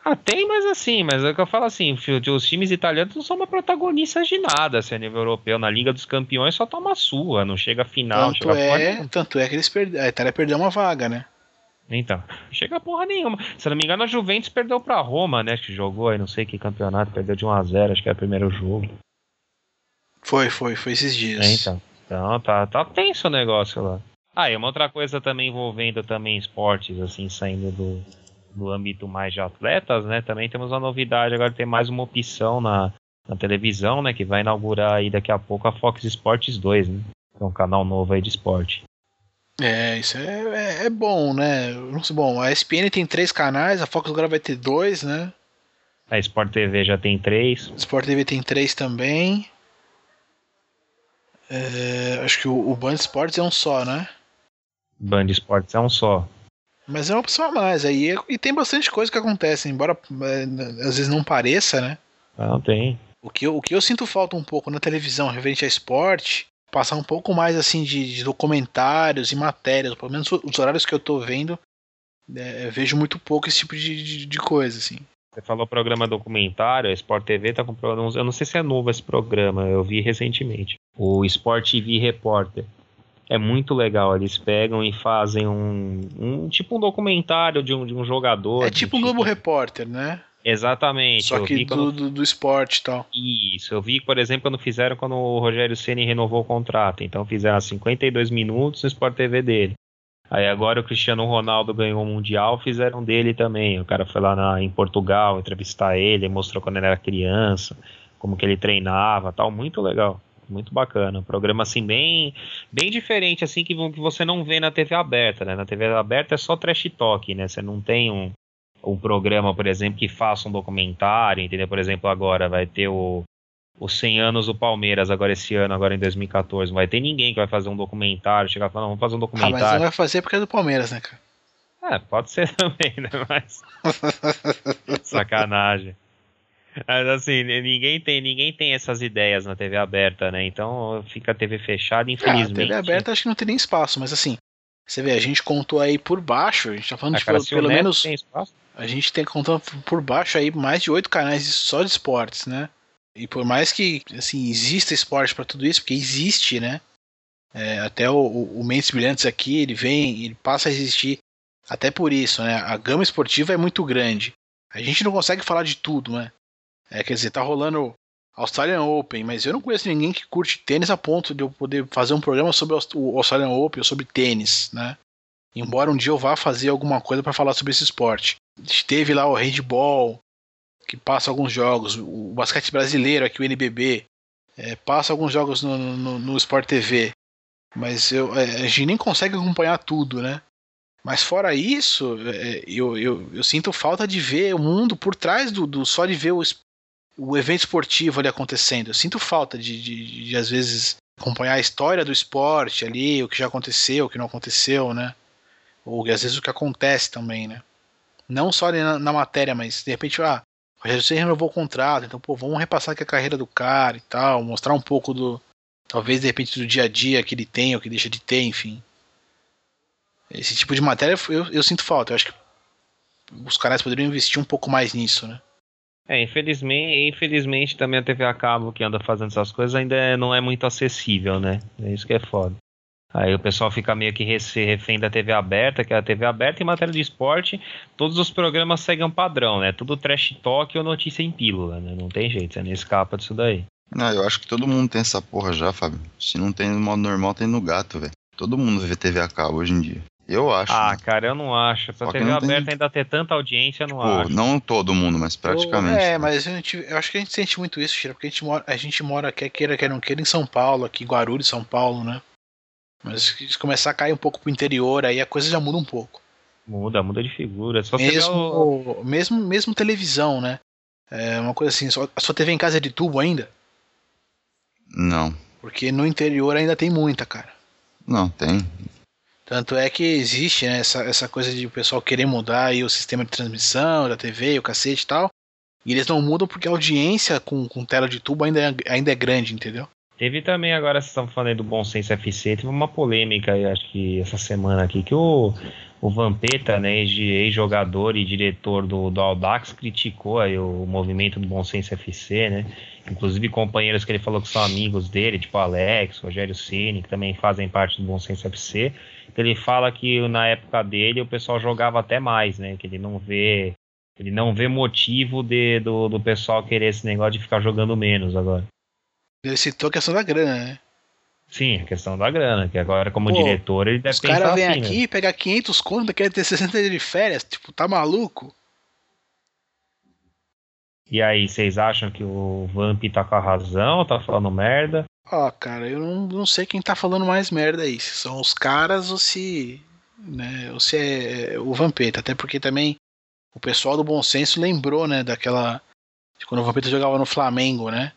Ah, tem, mas assim, mas é o que eu falo assim, os times italianos não são uma protagonistas de nada, se a nível europeu, na Liga dos Campeões só toma sua, não chega a final, tanto, chega é, porra tanto é que eles perderam. A Itália perdeu uma vaga, né? Então, chega porra nenhuma. Se não me engano, a Juventus perdeu pra Roma, né, que jogou aí, não sei que campeonato, perdeu de 1 a 0 acho que era o primeiro jogo. Foi, foi, foi esses dias. É, então. Então, tá, tá tenso o negócio lá. Ah, e uma outra coisa também envolvendo também esportes, assim, saindo do, do âmbito mais de atletas, né? Também temos uma novidade, agora tem mais uma opção na, na televisão, né? Que vai inaugurar aí daqui a pouco a Fox Sports 2, né? Que é um canal novo aí de esporte. É, isso é, é, é bom, né? Bom, a ESPN tem três canais, a Fox agora vai ter dois, né? A Sport TV já tem três. Sport TV tem três também. É, acho que o, o Band Esportes é um só, né? Band Esportes é um só. Mas é uma opção a mais aí. E tem bastante coisa que acontece, embora é, às vezes não pareça, né? Não tem. O que, eu, o que eu sinto falta um pouco na televisão referente a esporte, passar um pouco mais assim de, de documentários e matérias, pelo menos os horários que eu tô vendo, é, eu vejo muito pouco esse tipo de, de, de coisa, assim. Você falou programa documentário, a Sport TV tá com. Eu não sei se é novo esse programa, eu vi recentemente. O Sport TV Repórter. É muito legal, eles pegam e fazem um, um tipo um documentário de um, de um jogador. É tipo um. Globo Repórter, né? Exatamente. Só que quando- do, do, do esporte e tal. Isso, eu vi, por exemplo, quando fizeram quando o Rogério Ceni renovou o contrato. Então fizeram 52 minutos no Sport TV dele. Aí agora o Cristiano Ronaldo ganhou o Mundial, fizeram dele também. O cara foi lá na- em Portugal entrevistar ele, mostrou quando ele era criança, como que ele treinava tal. Muito legal. muito bacana. Um programa assim bem, bem diferente assim que, que você não vê na TV aberta, né? Na TV aberta é só trash talk, né? Você não tem um, um programa, por exemplo, que faça um documentário, entendeu? Por exemplo, agora vai ter o os 100 anos do Palmeiras agora esse ano, agora em 2014. Não vai ter ninguém que vai fazer um documentário, chegar e falar, "Não, vamos fazer um Ah, mas documentário. não vai fazer porque é do Palmeiras, né, cara? É, pode ser também, né? Mas. Sacanagem. Mas assim, ninguém tem, ninguém tem essas ideias na TV aberta, né? Então fica a TV fechada, infelizmente. TV aberta acho que não tem nem espaço, mas assim, você vê, a gente contou aí por baixo, a gente tá falando Ah, de cara, pelo, pelo menos. A gente tem contando por baixo aí mais de oito canais só de esportes, né? E por mais que assim exista esporte pra tudo isso, porque existe, né? É, até o, o, o Mentes Brilhantes aqui, ele vem, ele passa a existir até por isso, né? A gama esportiva é muito grande. A gente não consegue falar de tudo, né? É, quer dizer, tá rolando Australian Open, mas eu não conheço ninguém que curte tênis a ponto de eu poder fazer um programa sobre o Aust- o Australian Open ou sobre tênis, né? Embora um dia eu vá fazer alguma coisa pra falar sobre esse esporte. Teve lá o handball, que passa alguns jogos, o basquete brasileiro, aqui o NBB, é, passa alguns jogos no, no, no Sport TV, mas eu, é, a gente nem consegue acompanhar tudo, né? Mas fora isso, é, eu, eu, eu sinto falta de ver o mundo por trás do, do só de ver o, o evento esportivo ali acontecendo. Eu sinto falta de, de, de, às vezes, acompanhar a história do esporte ali, o que já aconteceu, o que não aconteceu, né? Ou às vezes o que acontece também, né? Não só na, na matéria, mas de repente, ah, Ceni renovou o contrato, então, pô, vamos repassar aqui a carreira do cara e tal, mostrar um pouco do. Talvez de repente do dia a dia que ele tem ou que deixa de ter, enfim. Esse tipo de matéria eu, eu sinto falta. Eu acho que os canais poderiam investir um pouco mais nisso, né? É, infelizmente, infelizmente também a TV a cabo que anda fazendo essas coisas ainda é- não é muito acessível, né? É isso que é foda. Aí o pessoal fica meio que refém da TV aberta, que é a TV aberta em matéria de esporte, todos os programas seguem um padrão, né? Tudo trash talk ou notícia em pílula, né? Não tem jeito, você não escapa disso daí. Não, eu acho que todo mundo tem essa porra já, Fábio. Se não tem no modo normal, tem no gato, velho. Todo mundo vê TV a cabo hoje em dia. Eu acho. Ah, né? cara, eu não acho. Pra Só TV não tem- aberta ainda ter tanta audiência, eu não Pô, acho. não todo mundo, mas praticamente. É, né? mas a gente, eu acho que a gente sente muito isso, Tira, porque a gente mora, a gente mora quer queira, quer não queira, em São Paulo, aqui, Guarulhos, São Paulo, né? Mas se começar a cair um pouco pro interior, aí a coisa já muda um pouco. Muda, muda de figura. Vê Mesmo, o- mesmo, mesmo televisão, né? É uma coisa assim, só- a sua TV em casa é de tubo ainda? Não. Porque no interior ainda tem muita, cara. Não, tem. Tanto é que existe né, essa, essa coisa de o pessoal querer mudar aí o sistema de transmissão da TV, o cacete e tal. E eles não mudam porque a audiência com, com tela de tubo ainda é, ainda é grande, entendeu? Teve também, agora vocês estão falando aí do Bom Senso FC, teve uma polêmica aí, acho que essa semana aqui, que o, o Vampeta, né, ex- ex-jogador e diretor do, do Audax, criticou aí o movimento do Bom Senso FC, né? Inclusive companheiros que ele falou que são amigos dele, tipo Alex, Rogério Ceni, que também fazem parte do Bom Senso FC. Ele fala que na época dele o pessoal jogava até mais, né? Que ele não vê. Ele não vê motivo de, do, do pessoal querer esse negócio de ficar jogando menos agora. Ele citou a questão da grana, né? Sim, a questão da grana, que agora como Pô, diretor ele deve Os pensar caras vêm assim, aqui, pega 500 conto, quer ter 60 dias de férias. Tipo, tá maluco? né? E aí, vocês acham que o Vamp tá com a razão, tá falando merda? Ó, cara, eu não, não sei quem tá falando mais merda aí. Se são os caras ou se. Né, ou se é o Vampeta. Até porque também o pessoal do bom senso lembrou, né, daquela. De quando o Vampeta jogava no Flamengo, né?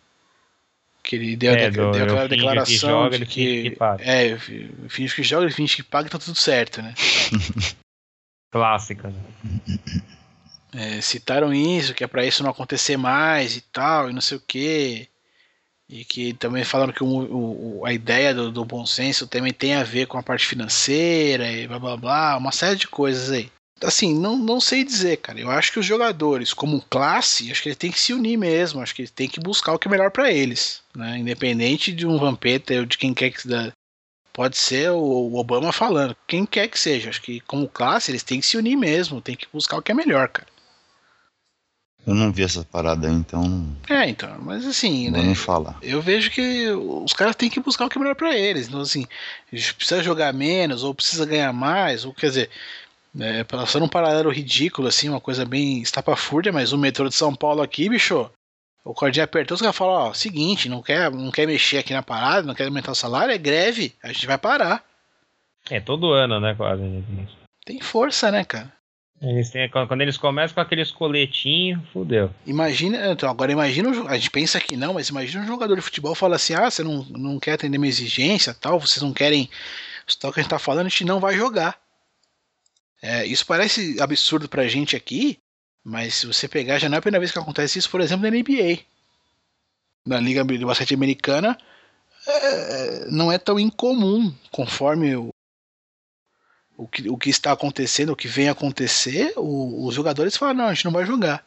Que ele deu, É, deu eu aquela finjo que declaração joga, de que. que paga. É, fi- finge que joga, ele finge que paga e tá tudo certo, né? Clássica. né? É, citaram isso, que é pra isso não acontecer mais e tal, e não sei o que. E que também falaram que o- o- a ideia do, do bom senso também tem a ver com a parte financeira e blá blá blá, uma série de coisas aí. Assim, não, não sei dizer, cara. Eu acho que os jogadores, como classe, acho que eles têm que se unir mesmo. Acho que eles têm que buscar o que é melhor pra eles. Né? Independente de um Vampeta ou de quem quer que. Da, pode ser o, Obama falando. Quem quer que seja. Acho que, como classe, eles têm que se unir mesmo. Tem que buscar o que é melhor, cara. Eu não vi essa parada aí, então É, então, mas assim, né? nem falar. Eu vejo que os caras têm que buscar o que é melhor pra eles. Então, assim, a gente precisa jogar menos, ou precisa ganhar mais, ou quer dizer, é, passando um paralelo ridículo, assim, uma coisa bem estapafúrdia, mas o metrô de São Paulo aqui, bicho, O cordinha apertou, os caras falaram, ó, seguinte, não quer, não quer mexer aqui na parada, não quer aumentar o salário, é greve, a gente vai parar. É todo ano, né, quase. Tem força, né, cara? Eles têm, quando eles começam com aqueles coletinhos, fudeu. Imagina, então, agora imagina, a gente pensa que não, mas imagina um jogador de futebol fala assim, ah, você não, não quer atender minha exigência, tal, vocês não querem tal que a gente tá falando, a gente não vai jogar. É, isso parece absurdo pra gente aqui, mas se você pegar, já não é a primeira vez que acontece isso, por exemplo, na NBA. Na Liga de Basquete Americana, é, não é tão incomum, conforme o, o, que, o que está acontecendo, o que vem acontecer, o- os jogadores falam, não, a gente não vai jogar.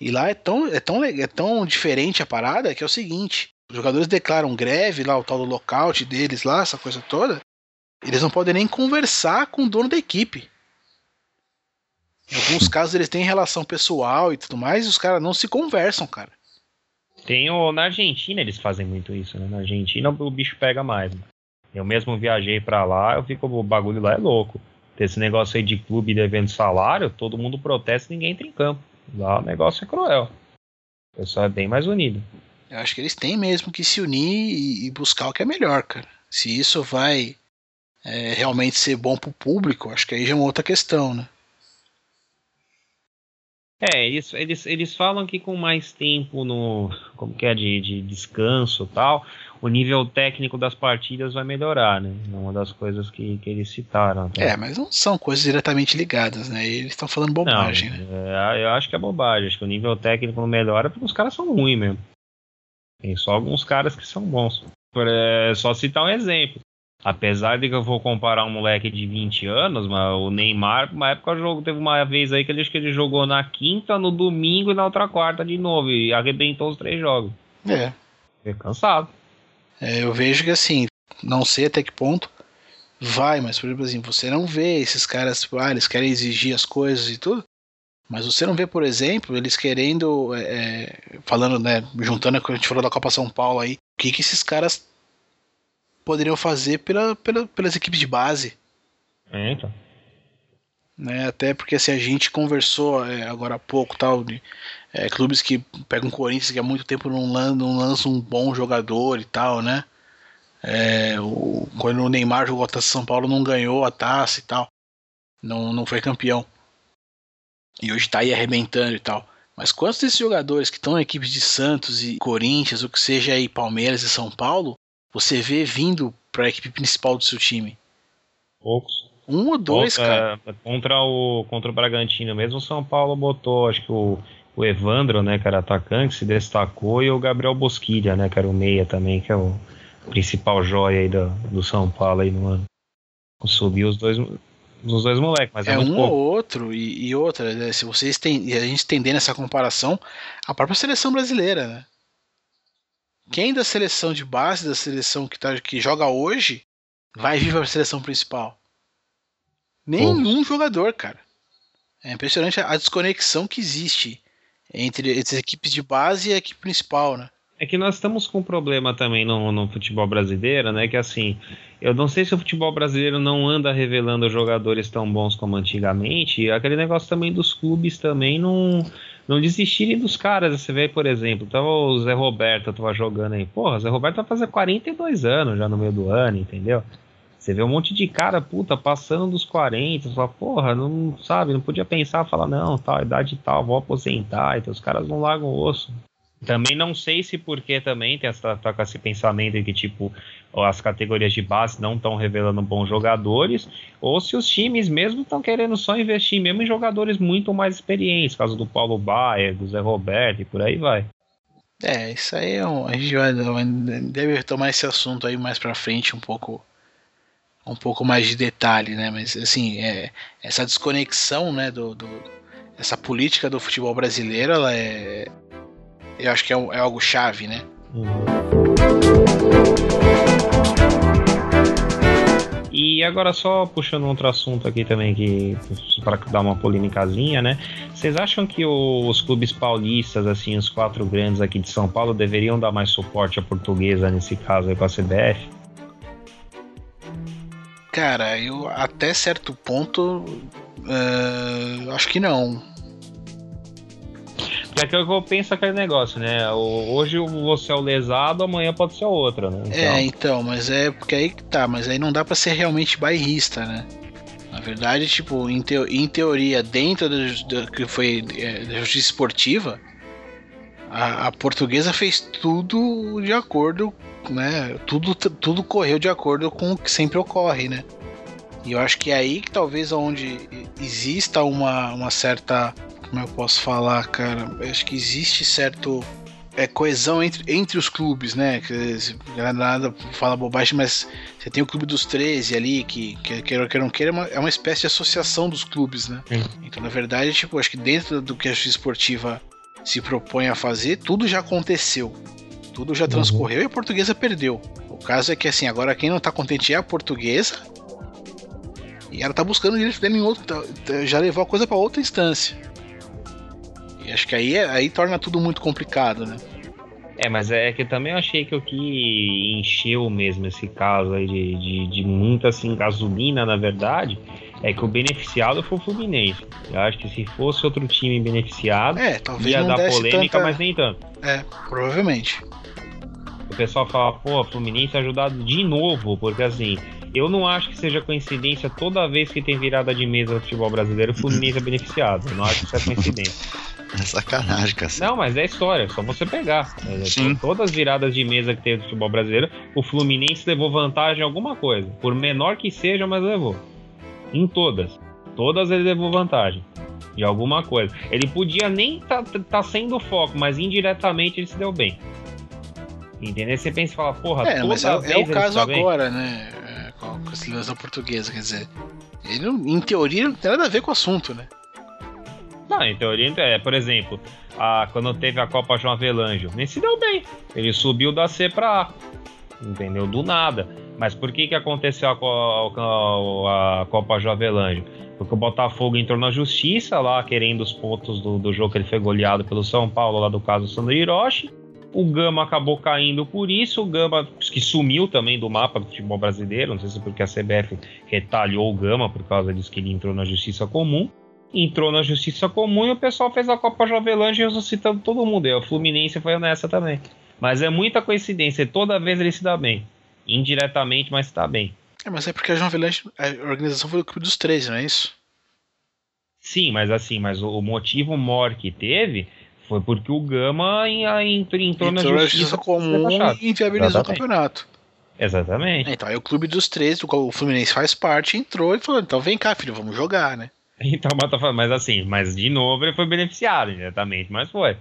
E lá é tão, é, tão, é tão diferente a parada que é o seguinte: os jogadores declaram greve, lá o tal do lockout deles, lá, essa coisa toda. Eles não podem nem conversar com o dono da equipe. Em alguns casos eles têm relação pessoal e tudo mais, e os caras não se conversam, cara. Tem o, na Argentina eles fazem muito isso, né? Na Argentina o bicho pega mais. Eu mesmo viajei pra lá, eu fico, o bagulho lá é louco. Tem esse negócio aí de clube devendo salário, todo mundo protesta e ninguém entra em campo. Lá o negócio é cruel. O pessoal é bem mais unido. Eu acho que eles têm mesmo que se unir e, e buscar o que é melhor, cara. Se isso vai é, realmente ser bom pro público, acho que aí já é uma outra questão, né? É, eles, eles, eles falam que com mais tempo no. Como que é, de, de descanso tal, o nível técnico das partidas vai melhorar, né? É Uma das coisas que, que eles citaram. até. É, mas não são coisas diretamente ligadas, né? Eles estão falando Não, bobagem, né? é, eu acho que é bobagem. Acho que o nível técnico não melhora porque os caras são ruins mesmo. Tem só alguns caras que são bons. É, só citar um exemplo. Apesar de que eu vou comparar um moleque de 20 anos, mas o Neymar, uma época, jogo, teve uma vez aí que ele, acho que ele jogou na quinta, no domingo e na outra quarta de novo. E arrebentou os três jogos. É. Fiquei cansado. É, eu vejo que assim, não sei até que ponto vai, mas por exemplo assim, você não vê esses caras, tipo, ah, eles querem exigir as coisas e tudo, mas você não vê, por exemplo, eles querendo, é, é, falando, né, juntando com a gente falou da Copa São Paulo aí, o que, que esses caras poderiam fazer pela, pela, pelas equipes de base, É, então. né, até porque assim, a gente conversou é, agora há pouco, tal, de é, clubes que pegam o Corinthians que há muito tempo não, lan- não lançam um bom jogador e tal, né, É, o- quando o Neymar jogou a Taça São Paulo, não ganhou a taça e tal. Não, não foi campeão. E hoje tá aí arrebentando e tal. Mas quantos desses jogadores que estão em equipes de Santos e Corinthians, ou que seja aí Palmeiras e São Paulo, você vê vindo para a equipe principal do seu time? Poucos. Um ou dois, Contra- cara. Contra o, contra o Bragantino mesmo, o São Paulo botou, acho que o, o Evandro, né, era atacante, se destacou, e o Gabriel Bosquilha, né, era o meia também, que é o principal joia aí do, do São Paulo aí no ano. Subiu os dois, os dois moleques, mas é, É um pouco. ou outro, e, e outra, né, se vocês têm, a gente estendendo essa comparação, a própria seleção brasileira, né? Quem da seleção de base, da seleção que, tá, que joga hoje, vai vir para a seleção principal? Nenhum jogador, cara. É impressionante a a desconexão que existe entre as equipes de base e a equipe principal, né? É que nós estamos com um problema também no, no futebol brasileiro, né? Que assim, eu não sei se o futebol brasileiro não anda revelando jogadores tão bons como antigamente. E aquele negócio também dos clubes também não, não desistirem dos caras. Você vê, por exemplo, tava o Zé Roberto tava jogando aí. Porra, o Zé Roberto vai fazer 42 anos já no meio do ano, entendeu? Você vê um monte de cara, puta, passando dos 40, você fala, porra, não sabe, não podia pensar, falar, não, tal, idade tal, vou aposentar, então os caras não largam o osso. Também não sei se porque também tem essa, tá com esse pensamento de que, tipo, as categorias de base não estão revelando bons jogadores, ou se os times mesmo estão querendo só investir mesmo em jogadores muito mais experientes, caso do Paulo Baier, do Zé Roberto e por aí vai. É, isso aí é um, a gente vai, deve tomar esse assunto aí mais pra frente um pouco um pouco mais de detalhe, né? Mas assim, é, essa desconexão, né, do, do- essa política do futebol brasileiro, ela é eu acho que é, um- é algo chave, né? E agora só puxando outro assunto aqui também que para dar uma polêmicazinha, né? Vocês acham que os clubes paulistas, assim, os quatro grandes aqui de São Paulo, deveriam dar mais suporte à portuguesa nesse caso aí com a CBF? Cara, eu até certo ponto eh, acho que não. Porque é que eu penso aquele negócio, né? O- Hoje você é o lesado, amanhã pode ser outra, né? Então, É, então, mas é porque aí que tá, mas aí não dá pra ser realmente bairrista, né? Na verdade, tipo, em, teo- em teoria, dentro do, do que foi é, da justiça esportiva, a, a portuguesa fez tudo de acordo, né? Tudo, tudo correu de acordo com o que sempre ocorre, né? E eu acho que é aí que talvez onde exista uma, uma certa. Como eu posso falar, cara? Acho que existe certo é, coesão entre, entre os clubes, né? Que, nada fala bobagem, mas você tem o clube dos 13 ali, que, que queira ou que não queira, é uma, é uma espécie de associação dos clubes, né? Sim. Então, na verdade, tipo, acho que dentro do que a justiça esportiva se propõe a fazer, tudo já aconteceu. Tudo já transcorreu e a portuguesa perdeu. O caso é que, assim, agora quem não tá contente é a portuguesa. E ela tá buscando o direito dela em outro. tá- tá- Já levou a coisa pra outra instância. E acho que aí, é- aí torna tudo muito complicado, né? É, mas é que também eu achei que o que encheu mesmo esse caso aí de, de, de muita assim, gasolina, na verdade, é que o beneficiado foi o Fluminense. Eu acho que se fosse outro time beneficiado, É, talvez ia não dar polêmica, tanta... mas nem tanto. É, provavelmente. O pessoal fala, pô, Fluminense ajudado de novo, porque assim, eu não acho que seja coincidência toda vez que tem virada de mesa no futebol brasileiro, o Fluminense é beneficiado. Eu não acho que isso é coincidência. É sacanagem, cara. Não, mas é história, é só você pegar. É, Sim. Todas as viradas de mesa que teve no futebol brasileiro, o Fluminense levou vantagem em alguma coisa. Por menor que seja, mas levou. Em todas. Todas ele levou vantagem. De alguma coisa. Ele podia nem tá, tá sendo o foco, mas indiretamente ele se deu bem. Entendeu? Você pensa e fala, porra, É, toda mas é, vez é o ele caso dá bem. agora, né? Com da portuguesa, quer dizer. Ele, em teoria, não tem nada a ver com o assunto, né? Não, em teoria, é, por exemplo, a, quando teve a Copa João Avelange, nem se deu bem. Ele subiu da C pra A. Entendeu? Do nada. Mas por que que aconteceu a, a- a Copa João Avelange? Porque o Botafogo entrou na justiça lá, querendo os pontos do, do jogo que ele foi goleado pelo São Paulo, lá do caso Sandro Hiroshi. O Gama acabou caindo por isso. O Gama, que sumiu também do mapa do futebol brasileiro. Não sei se é porque a CBF retalhou o Gama por causa disso que ele entrou na justiça comum entrou na justiça comum e o pessoal fez a Copa Jovelange ressuscitando todo mundo. E o Fluminense foi nessa também. Mas é muita coincidência, toda vez ele se dá bem. Indiretamente, mas se dá bem. É, mas é porque a João Avelange, a organização foi do Clube dos 13, não é isso? Sim, mas assim, mas o, o motivo maior que teve foi porque o Gama entrou, na justiça justiça comum e inviabilizou Exatamente. o campeonato. Exatamente. Então, aí o Clube dos 13, do qual o Fluminense faz parte, entrou e falou: então vem cá, filho, vamos jogar, né? Então, falando, mas assim, mas de novo ele foi beneficiado indiretamente, mas foi.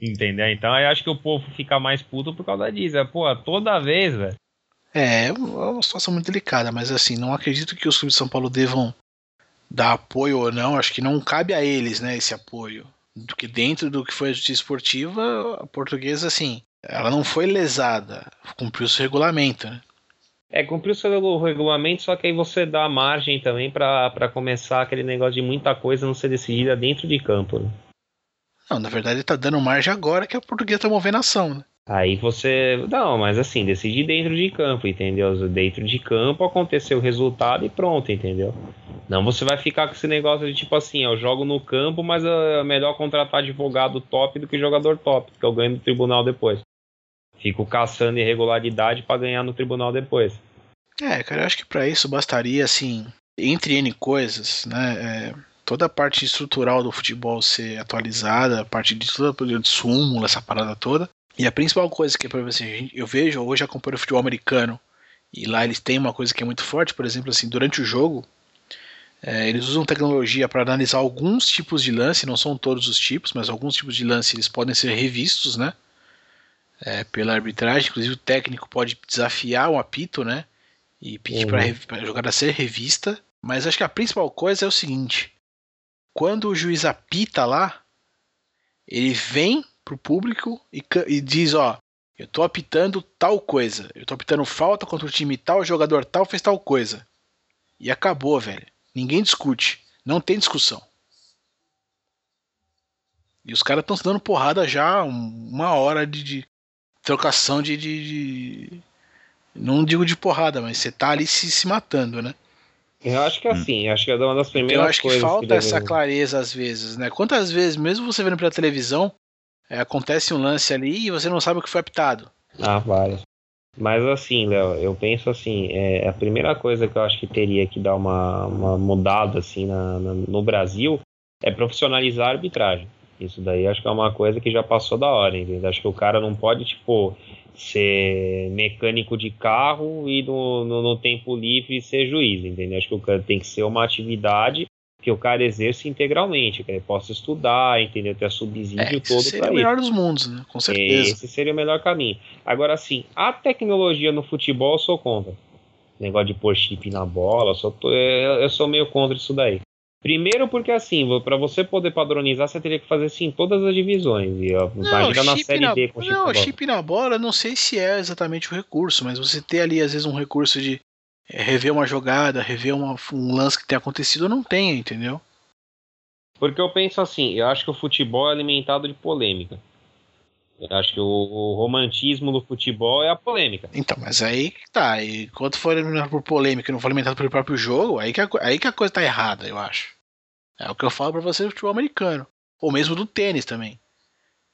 Entendeu? Então eu acho que o povo fica mais puto por causa disso. É, pô, toda vez, velho. É, é uma situação muito delicada, mas assim, não acredito que os clubes de São Paulo devam dar apoio ou não. Acho que não cabe a eles, né, esse apoio. Do que dentro do que foi a justiça esportiva, a portuguesa, assim, ela não foi lesada, cumpriu o seu regulamento, né? É, cumpriu o seu regulamento, só que aí você dá margem também pra pra começar aquele negócio de muita coisa não ser decidida dentro de campo. Né? Não, na verdade, ele tá dando margem agora que a portuguesa tá movendo a ação, né? Aí você. Não, mas assim, decide dentro de campo, entendeu? Dentro de campo aconteceu o resultado e pronto, entendeu? Não você vai ficar com esse negócio de tipo assim, eu jogo no campo, mas é melhor contratar advogado top do que jogador top, porque eu ganho no tribunal depois. Fico caçando irregularidade pra ganhar no tribunal depois. É, cara, eu acho que pra isso bastaria, assim, entre N coisas, né? é, toda a parte estrutural do futebol ser atualizada, a parte de toda de súmula, essa parada toda. E a principal coisa que, exemplo, assim, eu vejo, hoje acompanho o futebol americano, e lá eles têm uma coisa que é muito forte, por exemplo, assim, durante o jogo, é, eles usam tecnologia para analisar alguns tipos de lance, não são todos os tipos, mas alguns tipos de lance eles podem ser revistos, né? é, pela arbitragem, inclusive o técnico pode desafiar o apito, né? E pedir Uhum. para a jogada ser revista. Mas acho que a principal coisa é o seguinte: quando o juiz apita lá, ele vem pro público e, e diz: Ó, eu tô apitando tal coisa, eu tô apitando falta contra o time tal, o jogador tal fez tal coisa. E acabou, velho. Ninguém discute, não tem discussão. E os caras estão se dando porrada já um- uma hora de, de trocação de, de- de- Não digo de porrada, mas você tá ali se, se matando, né? Eu acho que assim, acho que é uma das primeiras Eu acho que coisas falta deve- essa clareza às vezes, né? Quantas vezes, mesmo você vendo pela televisão, é, acontece um lance ali e você não sabe o que foi apitado. Ah, várias. Mas assim, Léo, eu penso assim, é, a primeira coisa que eu acho que teria que dar uma, uma mudada assim na- na- no Brasil é profissionalizar a arbitragem. Isso daí acho que é uma coisa que já passou da hora, entendeu? Acho que o cara não pode, tipo, ser mecânico de carro e no, no, no tempo livre ser juiz, entendeu? Acho que o cara tem que ser uma atividade que o cara exerce integralmente, que ele possa estudar, entendeu? Ter subsídio É, todo seria para o isso. melhor dos mundos, né? Com certeza. Esse seria o melhor caminho. Agora, sim, a tecnologia no futebol eu sou contra. Negócio de pôr chip na bola, eu sou, to- eu sou meio contra isso daí. Primeiro porque assim, para você poder padronizar, você teria que fazer assim em todas as divisões. E, ó, imagina na série na, D com chip não, na bola. chip na bola, não sei se é exatamente o recurso, mas você ter ali, às vezes, um recurso de é, rever uma jogada, rever uma- um lance que tenha acontecido, não tem, entendeu? Porque eu penso assim, eu acho que o futebol é alimentado de polêmica. Eu acho que o, o romantismo do futebol é a polêmica. Então, mas aí que tá. E enquanto for eliminado por polêmica e não for alimentado pelo próprio jogo, aí que, a, aí que a coisa tá errada, eu acho. É o que eu falo pra você do futebol americano. Ou mesmo do tênis também.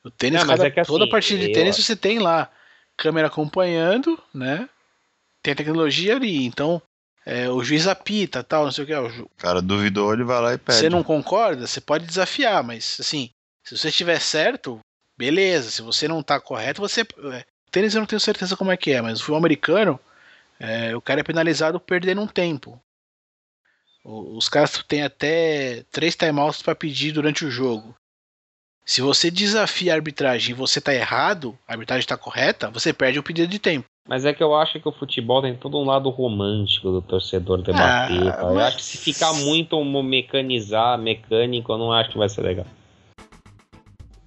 O tênis, Não, mas cada- é que assim, toda partida de tênis você tem lá câmera acompanhando, né? Tem a tecnologia ali. Então, é, o juiz apita, tal, não sei o que. O ju- O cara duvidou, ele vai lá e pede. Você não concorda, você pode desafiar, mas assim, se você estiver certo, beleza. Se você não tá correto, você. é, Tênis eu não tenho certeza como é que é, mas o americano, é, o cara é penalizado perdendo um tempo. Os caras têm até três timeouts para pedir durante o jogo. Se você desafia a arbitragem e você tá errado, a arbitragem tá correta, você perde o pedido de tempo. Mas é que eu acho que o futebol tem todo um lado romântico do torcedor debater. Ah, cara. Eu mas- acho que se ficar muito mecanizar, mecânico, eu não acho que vai ser legal.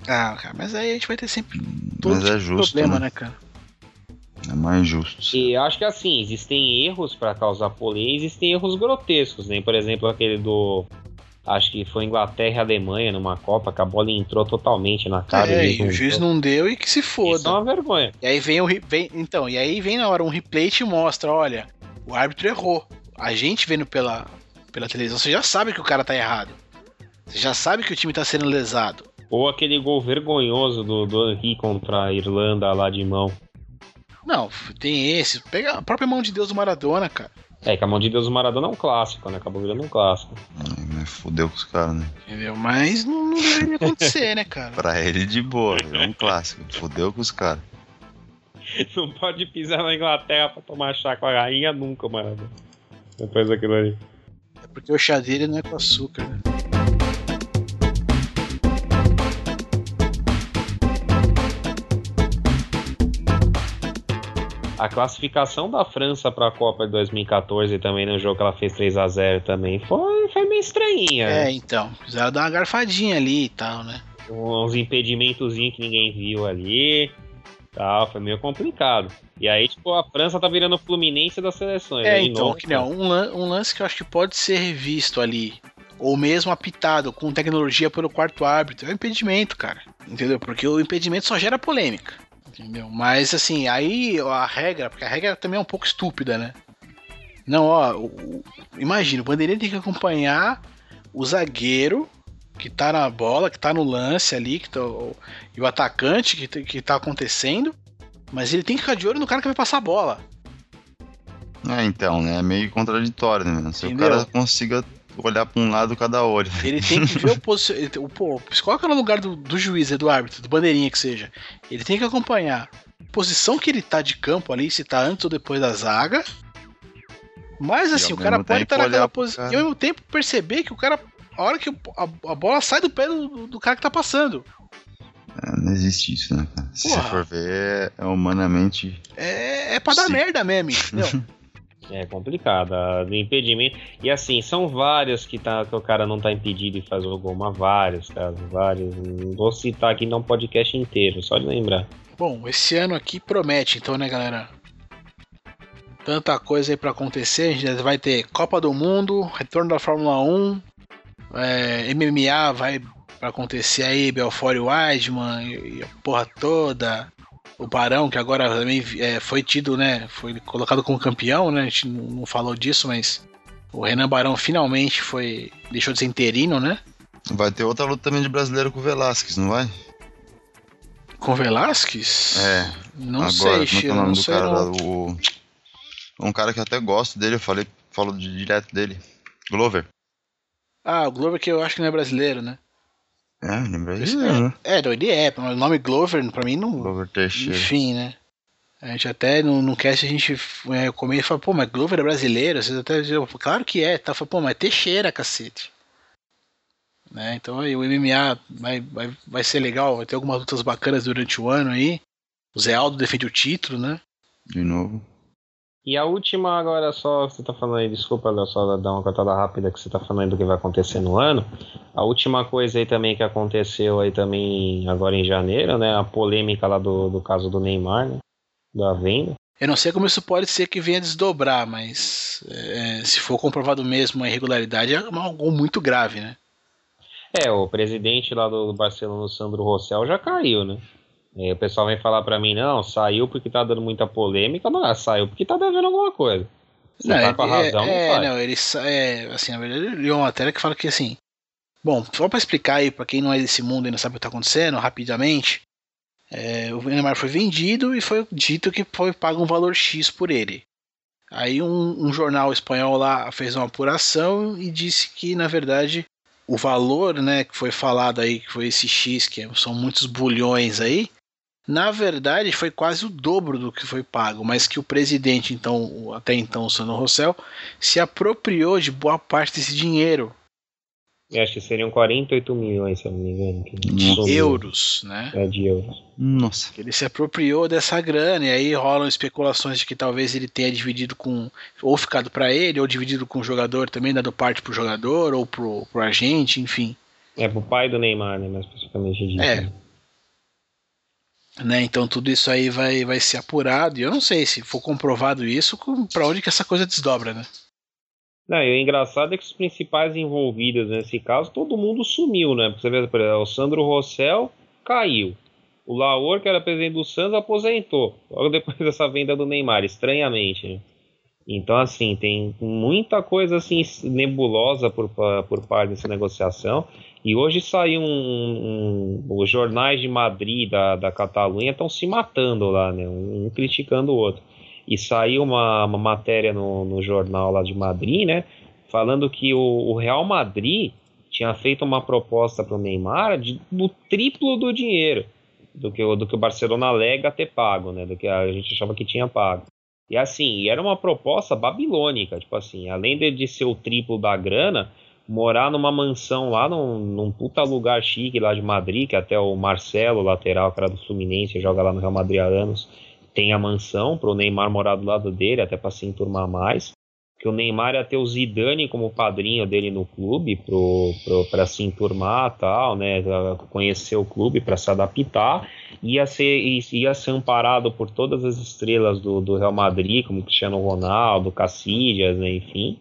Ah, cara, mas aí a gente vai ter sempre todo Mas tipo é justo, problema, né? né, cara? É mais justo. E eu acho que assim, existem erros pra causar polêmica, existem erros grotescos, né? Por exemplo, aquele do. Acho que foi Inglaterra e Alemanha numa Copa, que a bola entrou totalmente na cara. é, e o juiz não deu e que se foda. Isso é uma vergonha. E aí vem o vem, então, e aí vem na hora um replay e te mostra, olha, o árbitro errou. A gente vendo pela, pela televisão, você já sabe que o cara tá errado. Você já sabe que o time tá sendo lesado. Ou aquele gol vergonhoso do, do Henry contra a Irlanda lá de mão. Não, tem esse. Pega a própria mão de Deus do Maradona, cara. É, que a mão de Deus do Maradona é um clássico, né? Acabou virando um clássico. Fudeu com os caras, né? Entendeu? Mas não, não deveria acontecer, né, cara? Pra ele de boa, é um clássico. Fudeu com os caras. Não pode pisar na Inglaterra pra tomar chá com a rainha nunca, Maradona. Depois daquilo ali. É porque o chá dele não é com açúcar, né? A classificação da França pra Copa de 2014 também no jogo que ela fez 3 a 0 também foi, foi meio estranhinha. É, então. Precisaram dar uma garfadinha ali e tal, né? Uns impedimentozinhos que ninguém viu ali. Tal, foi meio complicado. E aí, tipo, a França tá virando o Fluminense das seleções. É, né, então, novo, que não, um, lan- um lance que eu acho que pode ser revisto ali, ou mesmo apitado com tecnologia pelo quarto árbitro, é o impedimento, cara. Entendeu? Porque o impedimento só gera polêmica. Entendeu? Mas assim, aí a regra, porque a regra também é um pouco estúpida, né? Não, ó, imagina, o bandeirinha tem que acompanhar o zagueiro que tá na bola, que tá no lance ali, que tá, e o atacante que, tá- que tá acontecendo, mas ele tem que ficar de olho no cara que vai passar a bola. É, então, né? É meio contraditório, né? Se Entendeu? o cara consiga olhar pra um lado cada olho. Ele tem que ver o posicionamento. O, pô, se coloca no lugar do, do juiz, é do árbitro, do bandeirinha que seja. Ele tem que acompanhar a posição que ele tá de campo ali, se tá antes ou depois da zaga. Mas assim, o cara pode estar naquela posição. E ao mesmo tempo perceber que o cara. A hora que o- a, a bola sai do pé do, do cara que tá passando. É, não existe isso, né, cara? Se Porra. você for ver, é humanamente. É, é pra dar Sim. merda mesmo, entendeu? É complicado, a- do impedimento. E assim, são vários que, tá, que o cara não tá impedido de fazer o gol, mas vários, cara, vários. Vou citar aqui não podcast inteiro, só de lembrar. Bom, esse ano aqui promete, então, né, galera? Tanta coisa aí pra acontecer. A gente vai ter Copa do Mundo, retorno da Fórmula 1, é, MMA vai acontecer aí, Belfort e e, e a porra toda. O Barão, que agora também é, foi tido, né? Foi colocado como campeão, né? A gente não, falou disso, mas O Renan Barão finalmente foi. deixou de ser interino, né? Vai ter outra luta também de brasileiro com o Velasquez, não vai? Com o Velasquez? É. Não Agora, sei, como é que é o nome não do sei cara não. O... Um cara que eu até gosto dele, eu falei, falo direto dele. Glover. Ah, o Glover que eu acho que não é brasileiro, né? É, Esse disso, né? É, não, ele é, o nome Glover, pra mim, não. Glover Teixeira. Enfim, né? A gente até no, no cast a gente é, comia e fala, pô, mas Glover é brasileiro? Vocês até diziam, claro que é, tá? Fala, pô, mas é Teixeira, cacete. Né? Então aí o MMA vai, vai, vai ser legal, vai ter algumas lutas bacanas durante o ano aí. O Zé Aldo defende o título, né? De novo. E a última agora só, você tá falando aí, desculpa, Léo, só dar uma cortada rápida que você tá falando aí do que vai acontecer no ano. A última coisa aí também que aconteceu aí também agora em janeiro, né? A polêmica lá do, do caso do Neymar, né? Da venda. Eu não sei como isso pode ser que venha desdobrar, mas é, se for comprovado mesmo a irregularidade, é algo muito grave, né? É, o presidente lá do Barcelona, Sandro Rossell, já caiu, né? E o pessoal vem falar pra mim, não, saiu porque tá dando muita polêmica, não, é, saiu porque tá devendo alguma coisa. Você tá com a é- razão, é, não faz. não, ele é, assim, na verdade, ele leu uma matéria que fala que assim. Bom, só pra explicar aí, pra quem não é desse mundo e não sabe o que tá acontecendo, rapidamente, é, o Neymar foi vendido e foi dito que foi pago um valor X por ele. Aí um, um jornal espanhol lá fez uma apuração e disse que, na verdade, o valor, né, que foi falado aí, que foi esse X, que são muitos bulhões aí, na verdade foi quase o dobro do que foi pago, mas que o presidente, então, até então o Sandro Rossell, se apropriou de boa parte desse dinheiro, Eu acho que seriam 48 milhões, se eu não me engano. que De euros, né? É, de euros. Nossa. Ele se apropriou dessa grana e aí rolam especulações de que talvez ele tenha dividido com ou ficado para ele ou dividido com o jogador também, dado parte pro jogador ou pro, pro agente, enfim. É pro pai do Neymar, né? Mais especificamente disso. É. né? Então tudo isso aí vai, vai ser apurado e eu não sei se for comprovado isso, para onde que essa coisa desdobra, né? Não, e o engraçado é que os principais envolvidos nesse caso, todo mundo sumiu, né? Porque você vê, por exemplo, o Sandro Rossell caiu. O Laor, que era presidente do Santos, aposentou. Logo depois dessa venda do Neymar, estranhamente. né? Então, assim, tem muita coisa assim nebulosa por, por parte dessa negociação. E hoje saiu um, um- Os jornais de Madrid, da, da Catalunha, estão se matando lá, né? Um criticando o outro. E saiu uma, uma matéria no, no jornal lá de Madrid, né? Falando que o, o Real Madrid tinha feito uma proposta para o Neymar de, do triplo do dinheiro do que, o- do que o Barcelona alega ter pago, né? Do que a gente achava que tinha pago. E assim, era uma proposta babilônica, tipo assim, além de, de ser o triplo da grana, morar numa mansão lá num, num puta lugar chique lá de Madrid, que até o Marcelo, lateral, cara do Fluminense, joga lá no Real Madrid há anos, tem a mansão pro Neymar morar do lado dele, até para se enturmar mais. Que o Neymar ia ter o Zidane como padrinho dele no clube, pro, pro, pra se enturmar tal, né? Conhecer o clube para se adaptar. Ia ser, ia ser amparado por todas as estrelas do, do Real Madrid, como Cristiano Ronaldo, Cacilhas, né? enfim.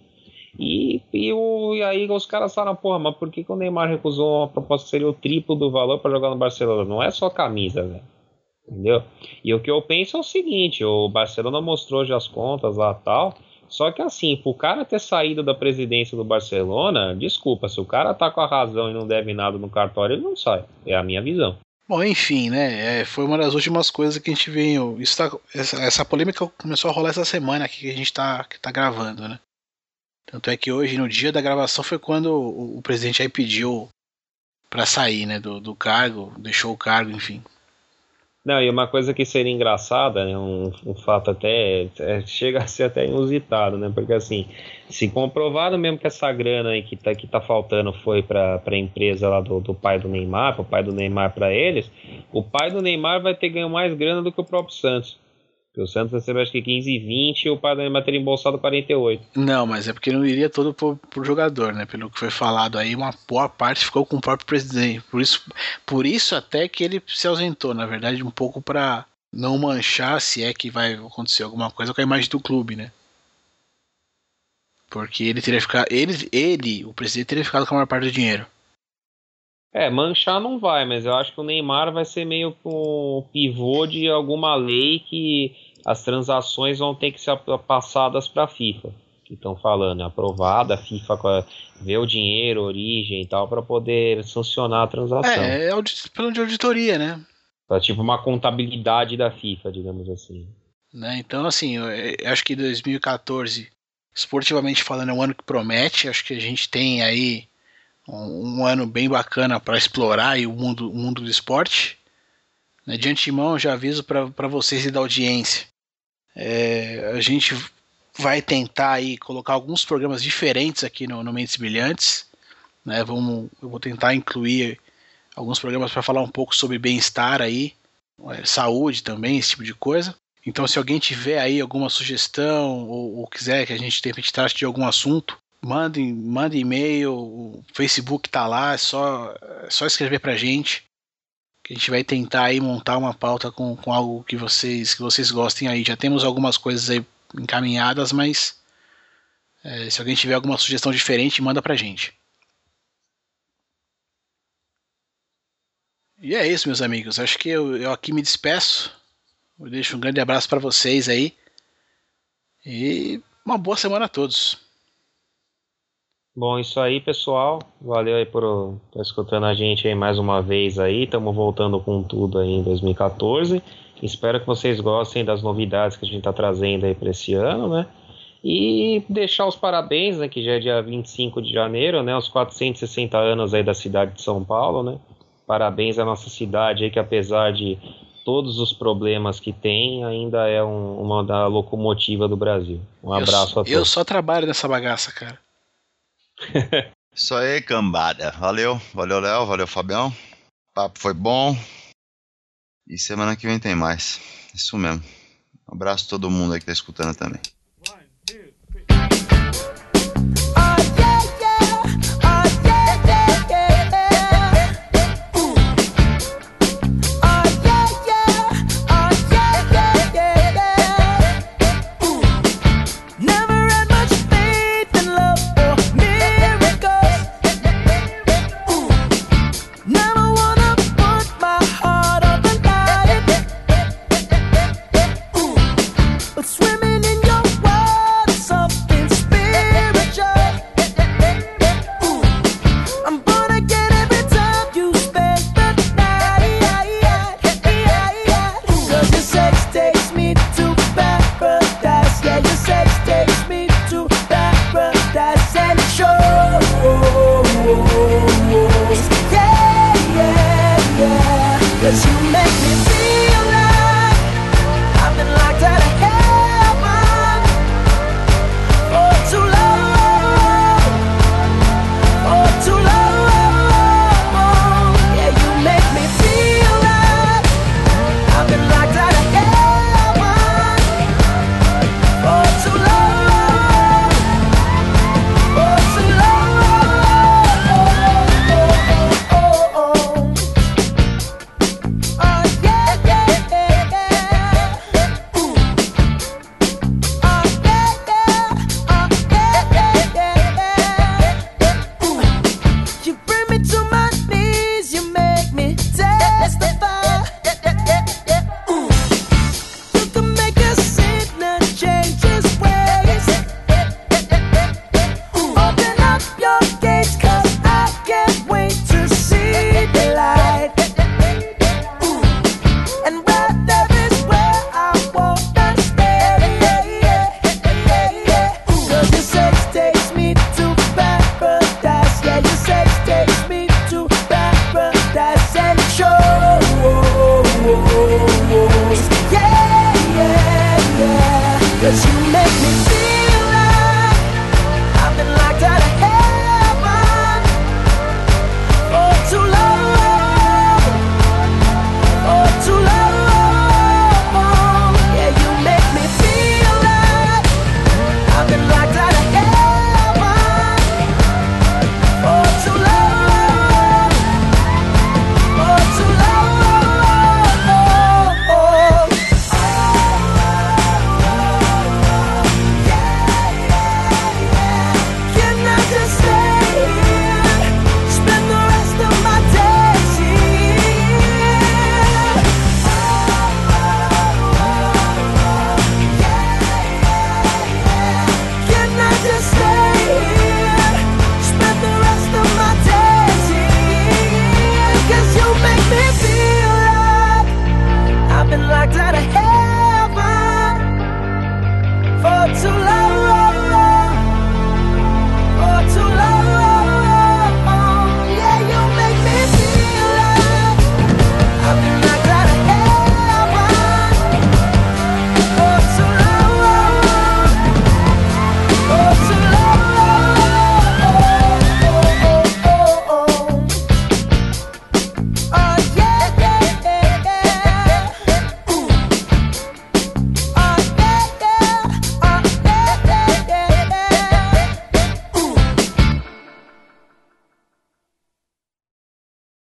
E, e, o, e aí os caras falaram, porra, mas por que, que o Neymar recusou uma proposta que seria o triplo do valor para jogar no Barcelona? Não é só camisa, velho. Entendeu? E o que eu penso é o seguinte: o Barcelona mostrou já as contas lá tal. Só que assim, pro cara ter saído da presidência do Barcelona, desculpa, se o cara tá com a razão e não deve nada no cartório, ele não sai. É a minha visão. Bom, enfim, né? é, foi uma das últimas coisas que a gente veio. Tá- essa, essa polêmica começou a rolar essa semana aqui que a gente tá, que tá gravando, né? Tanto é que hoje, no dia da gravação, foi quando o, o presidente aí pediu pra sair, né? Do, do cargo, deixou o cargo, enfim. Não, e uma coisa que seria engraçada, né, um, um fato até é, chega a ser até inusitado, né? Porque assim, se comprovado mesmo que essa grana aí que tá, que tá faltando foi para a empresa lá do, do pai do Neymar, pro pai do Neymar para eles, o pai do Neymar vai ter ganho mais grana do que o próprio Santos. Porque o Santos recebeu acho que 15 e 20 e o Neymar teria embolsado 48. Não, mas é porque não iria todo pro, pro jogador, né? Pelo que foi falado aí, uma boa parte ficou com o próprio presidente. Por isso, por isso até que ele se ausentou, na verdade, um pouco pra não manchar se é que vai acontecer alguma coisa com a imagem do clube, né? Porque ele teria ficado. Ele, ele, o presidente, teria ficado com a maior parte do dinheiro. É, manchar não vai, mas eu acho que o Neymar vai ser meio que um pivô de alguma lei que as transações vão ter que ser passadas para a FIFA. que estão falando, é aprovada, a FIFA vê o dinheiro, origem e tal, para poder sancionar a transação. É, é plano de auditoria, né? É tipo uma contabilidade da FIFA, digamos assim. né? Então, assim, eu acho que 2014, esportivamente falando, é um ano que promete. Acho que a gente tem aí um, ano bem bacana para explorar o mundo, o mundo do esporte. Né? De antemão, já aviso para vocês e da audiência. É, a gente vai tentar aí colocar alguns programas diferentes aqui no, no Mentes Brilhantes. Né? Vamos, eu vou tentar incluir alguns programas para falar um pouco sobre bem-estar aí, é, saúde também, esse tipo de coisa. Então, se alguém tiver aí alguma sugestão ou, ou quiser que a gente de repente trate de algum assunto, mande, mande e-mail, o Facebook tá lá, é só, é só escrever pra gente. Que a gente vai tentar aí montar uma pauta com, com algo que vocês, que vocês gostem aí. Já temos algumas coisas aí encaminhadas, mas é, se alguém tiver alguma sugestão diferente, manda pra gente. E é isso, meus amigos. Acho que eu, eu aqui me despeço. Eu deixo um grande abraço para vocês aí. E uma boa semana a todos. Bom, isso aí, pessoal. Valeu aí por estar escutando a gente aí mais uma vez aí. Estamos voltando com tudo aí em 2014. Espero que vocês gostem das novidades que a gente está trazendo aí para esse ano, né? E deixar os parabéns, né? Que já é dia 25 de janeiro, né? Os 460 anos aí da cidade de São Paulo, né? Parabéns à nossa cidade aí, que apesar de todos os problemas que tem, ainda é um, uma da locomotiva do Brasil. Um Eu abraço só- a todos. Eu só trabalho nessa bagaça, cara. Isso aí, cambada. Valeu, valeu, Léo, valeu, Fabião. O papo foi bom. E semana que vem tem mais. Isso mesmo. Um abraço a todo mundo aí que tá escutando também.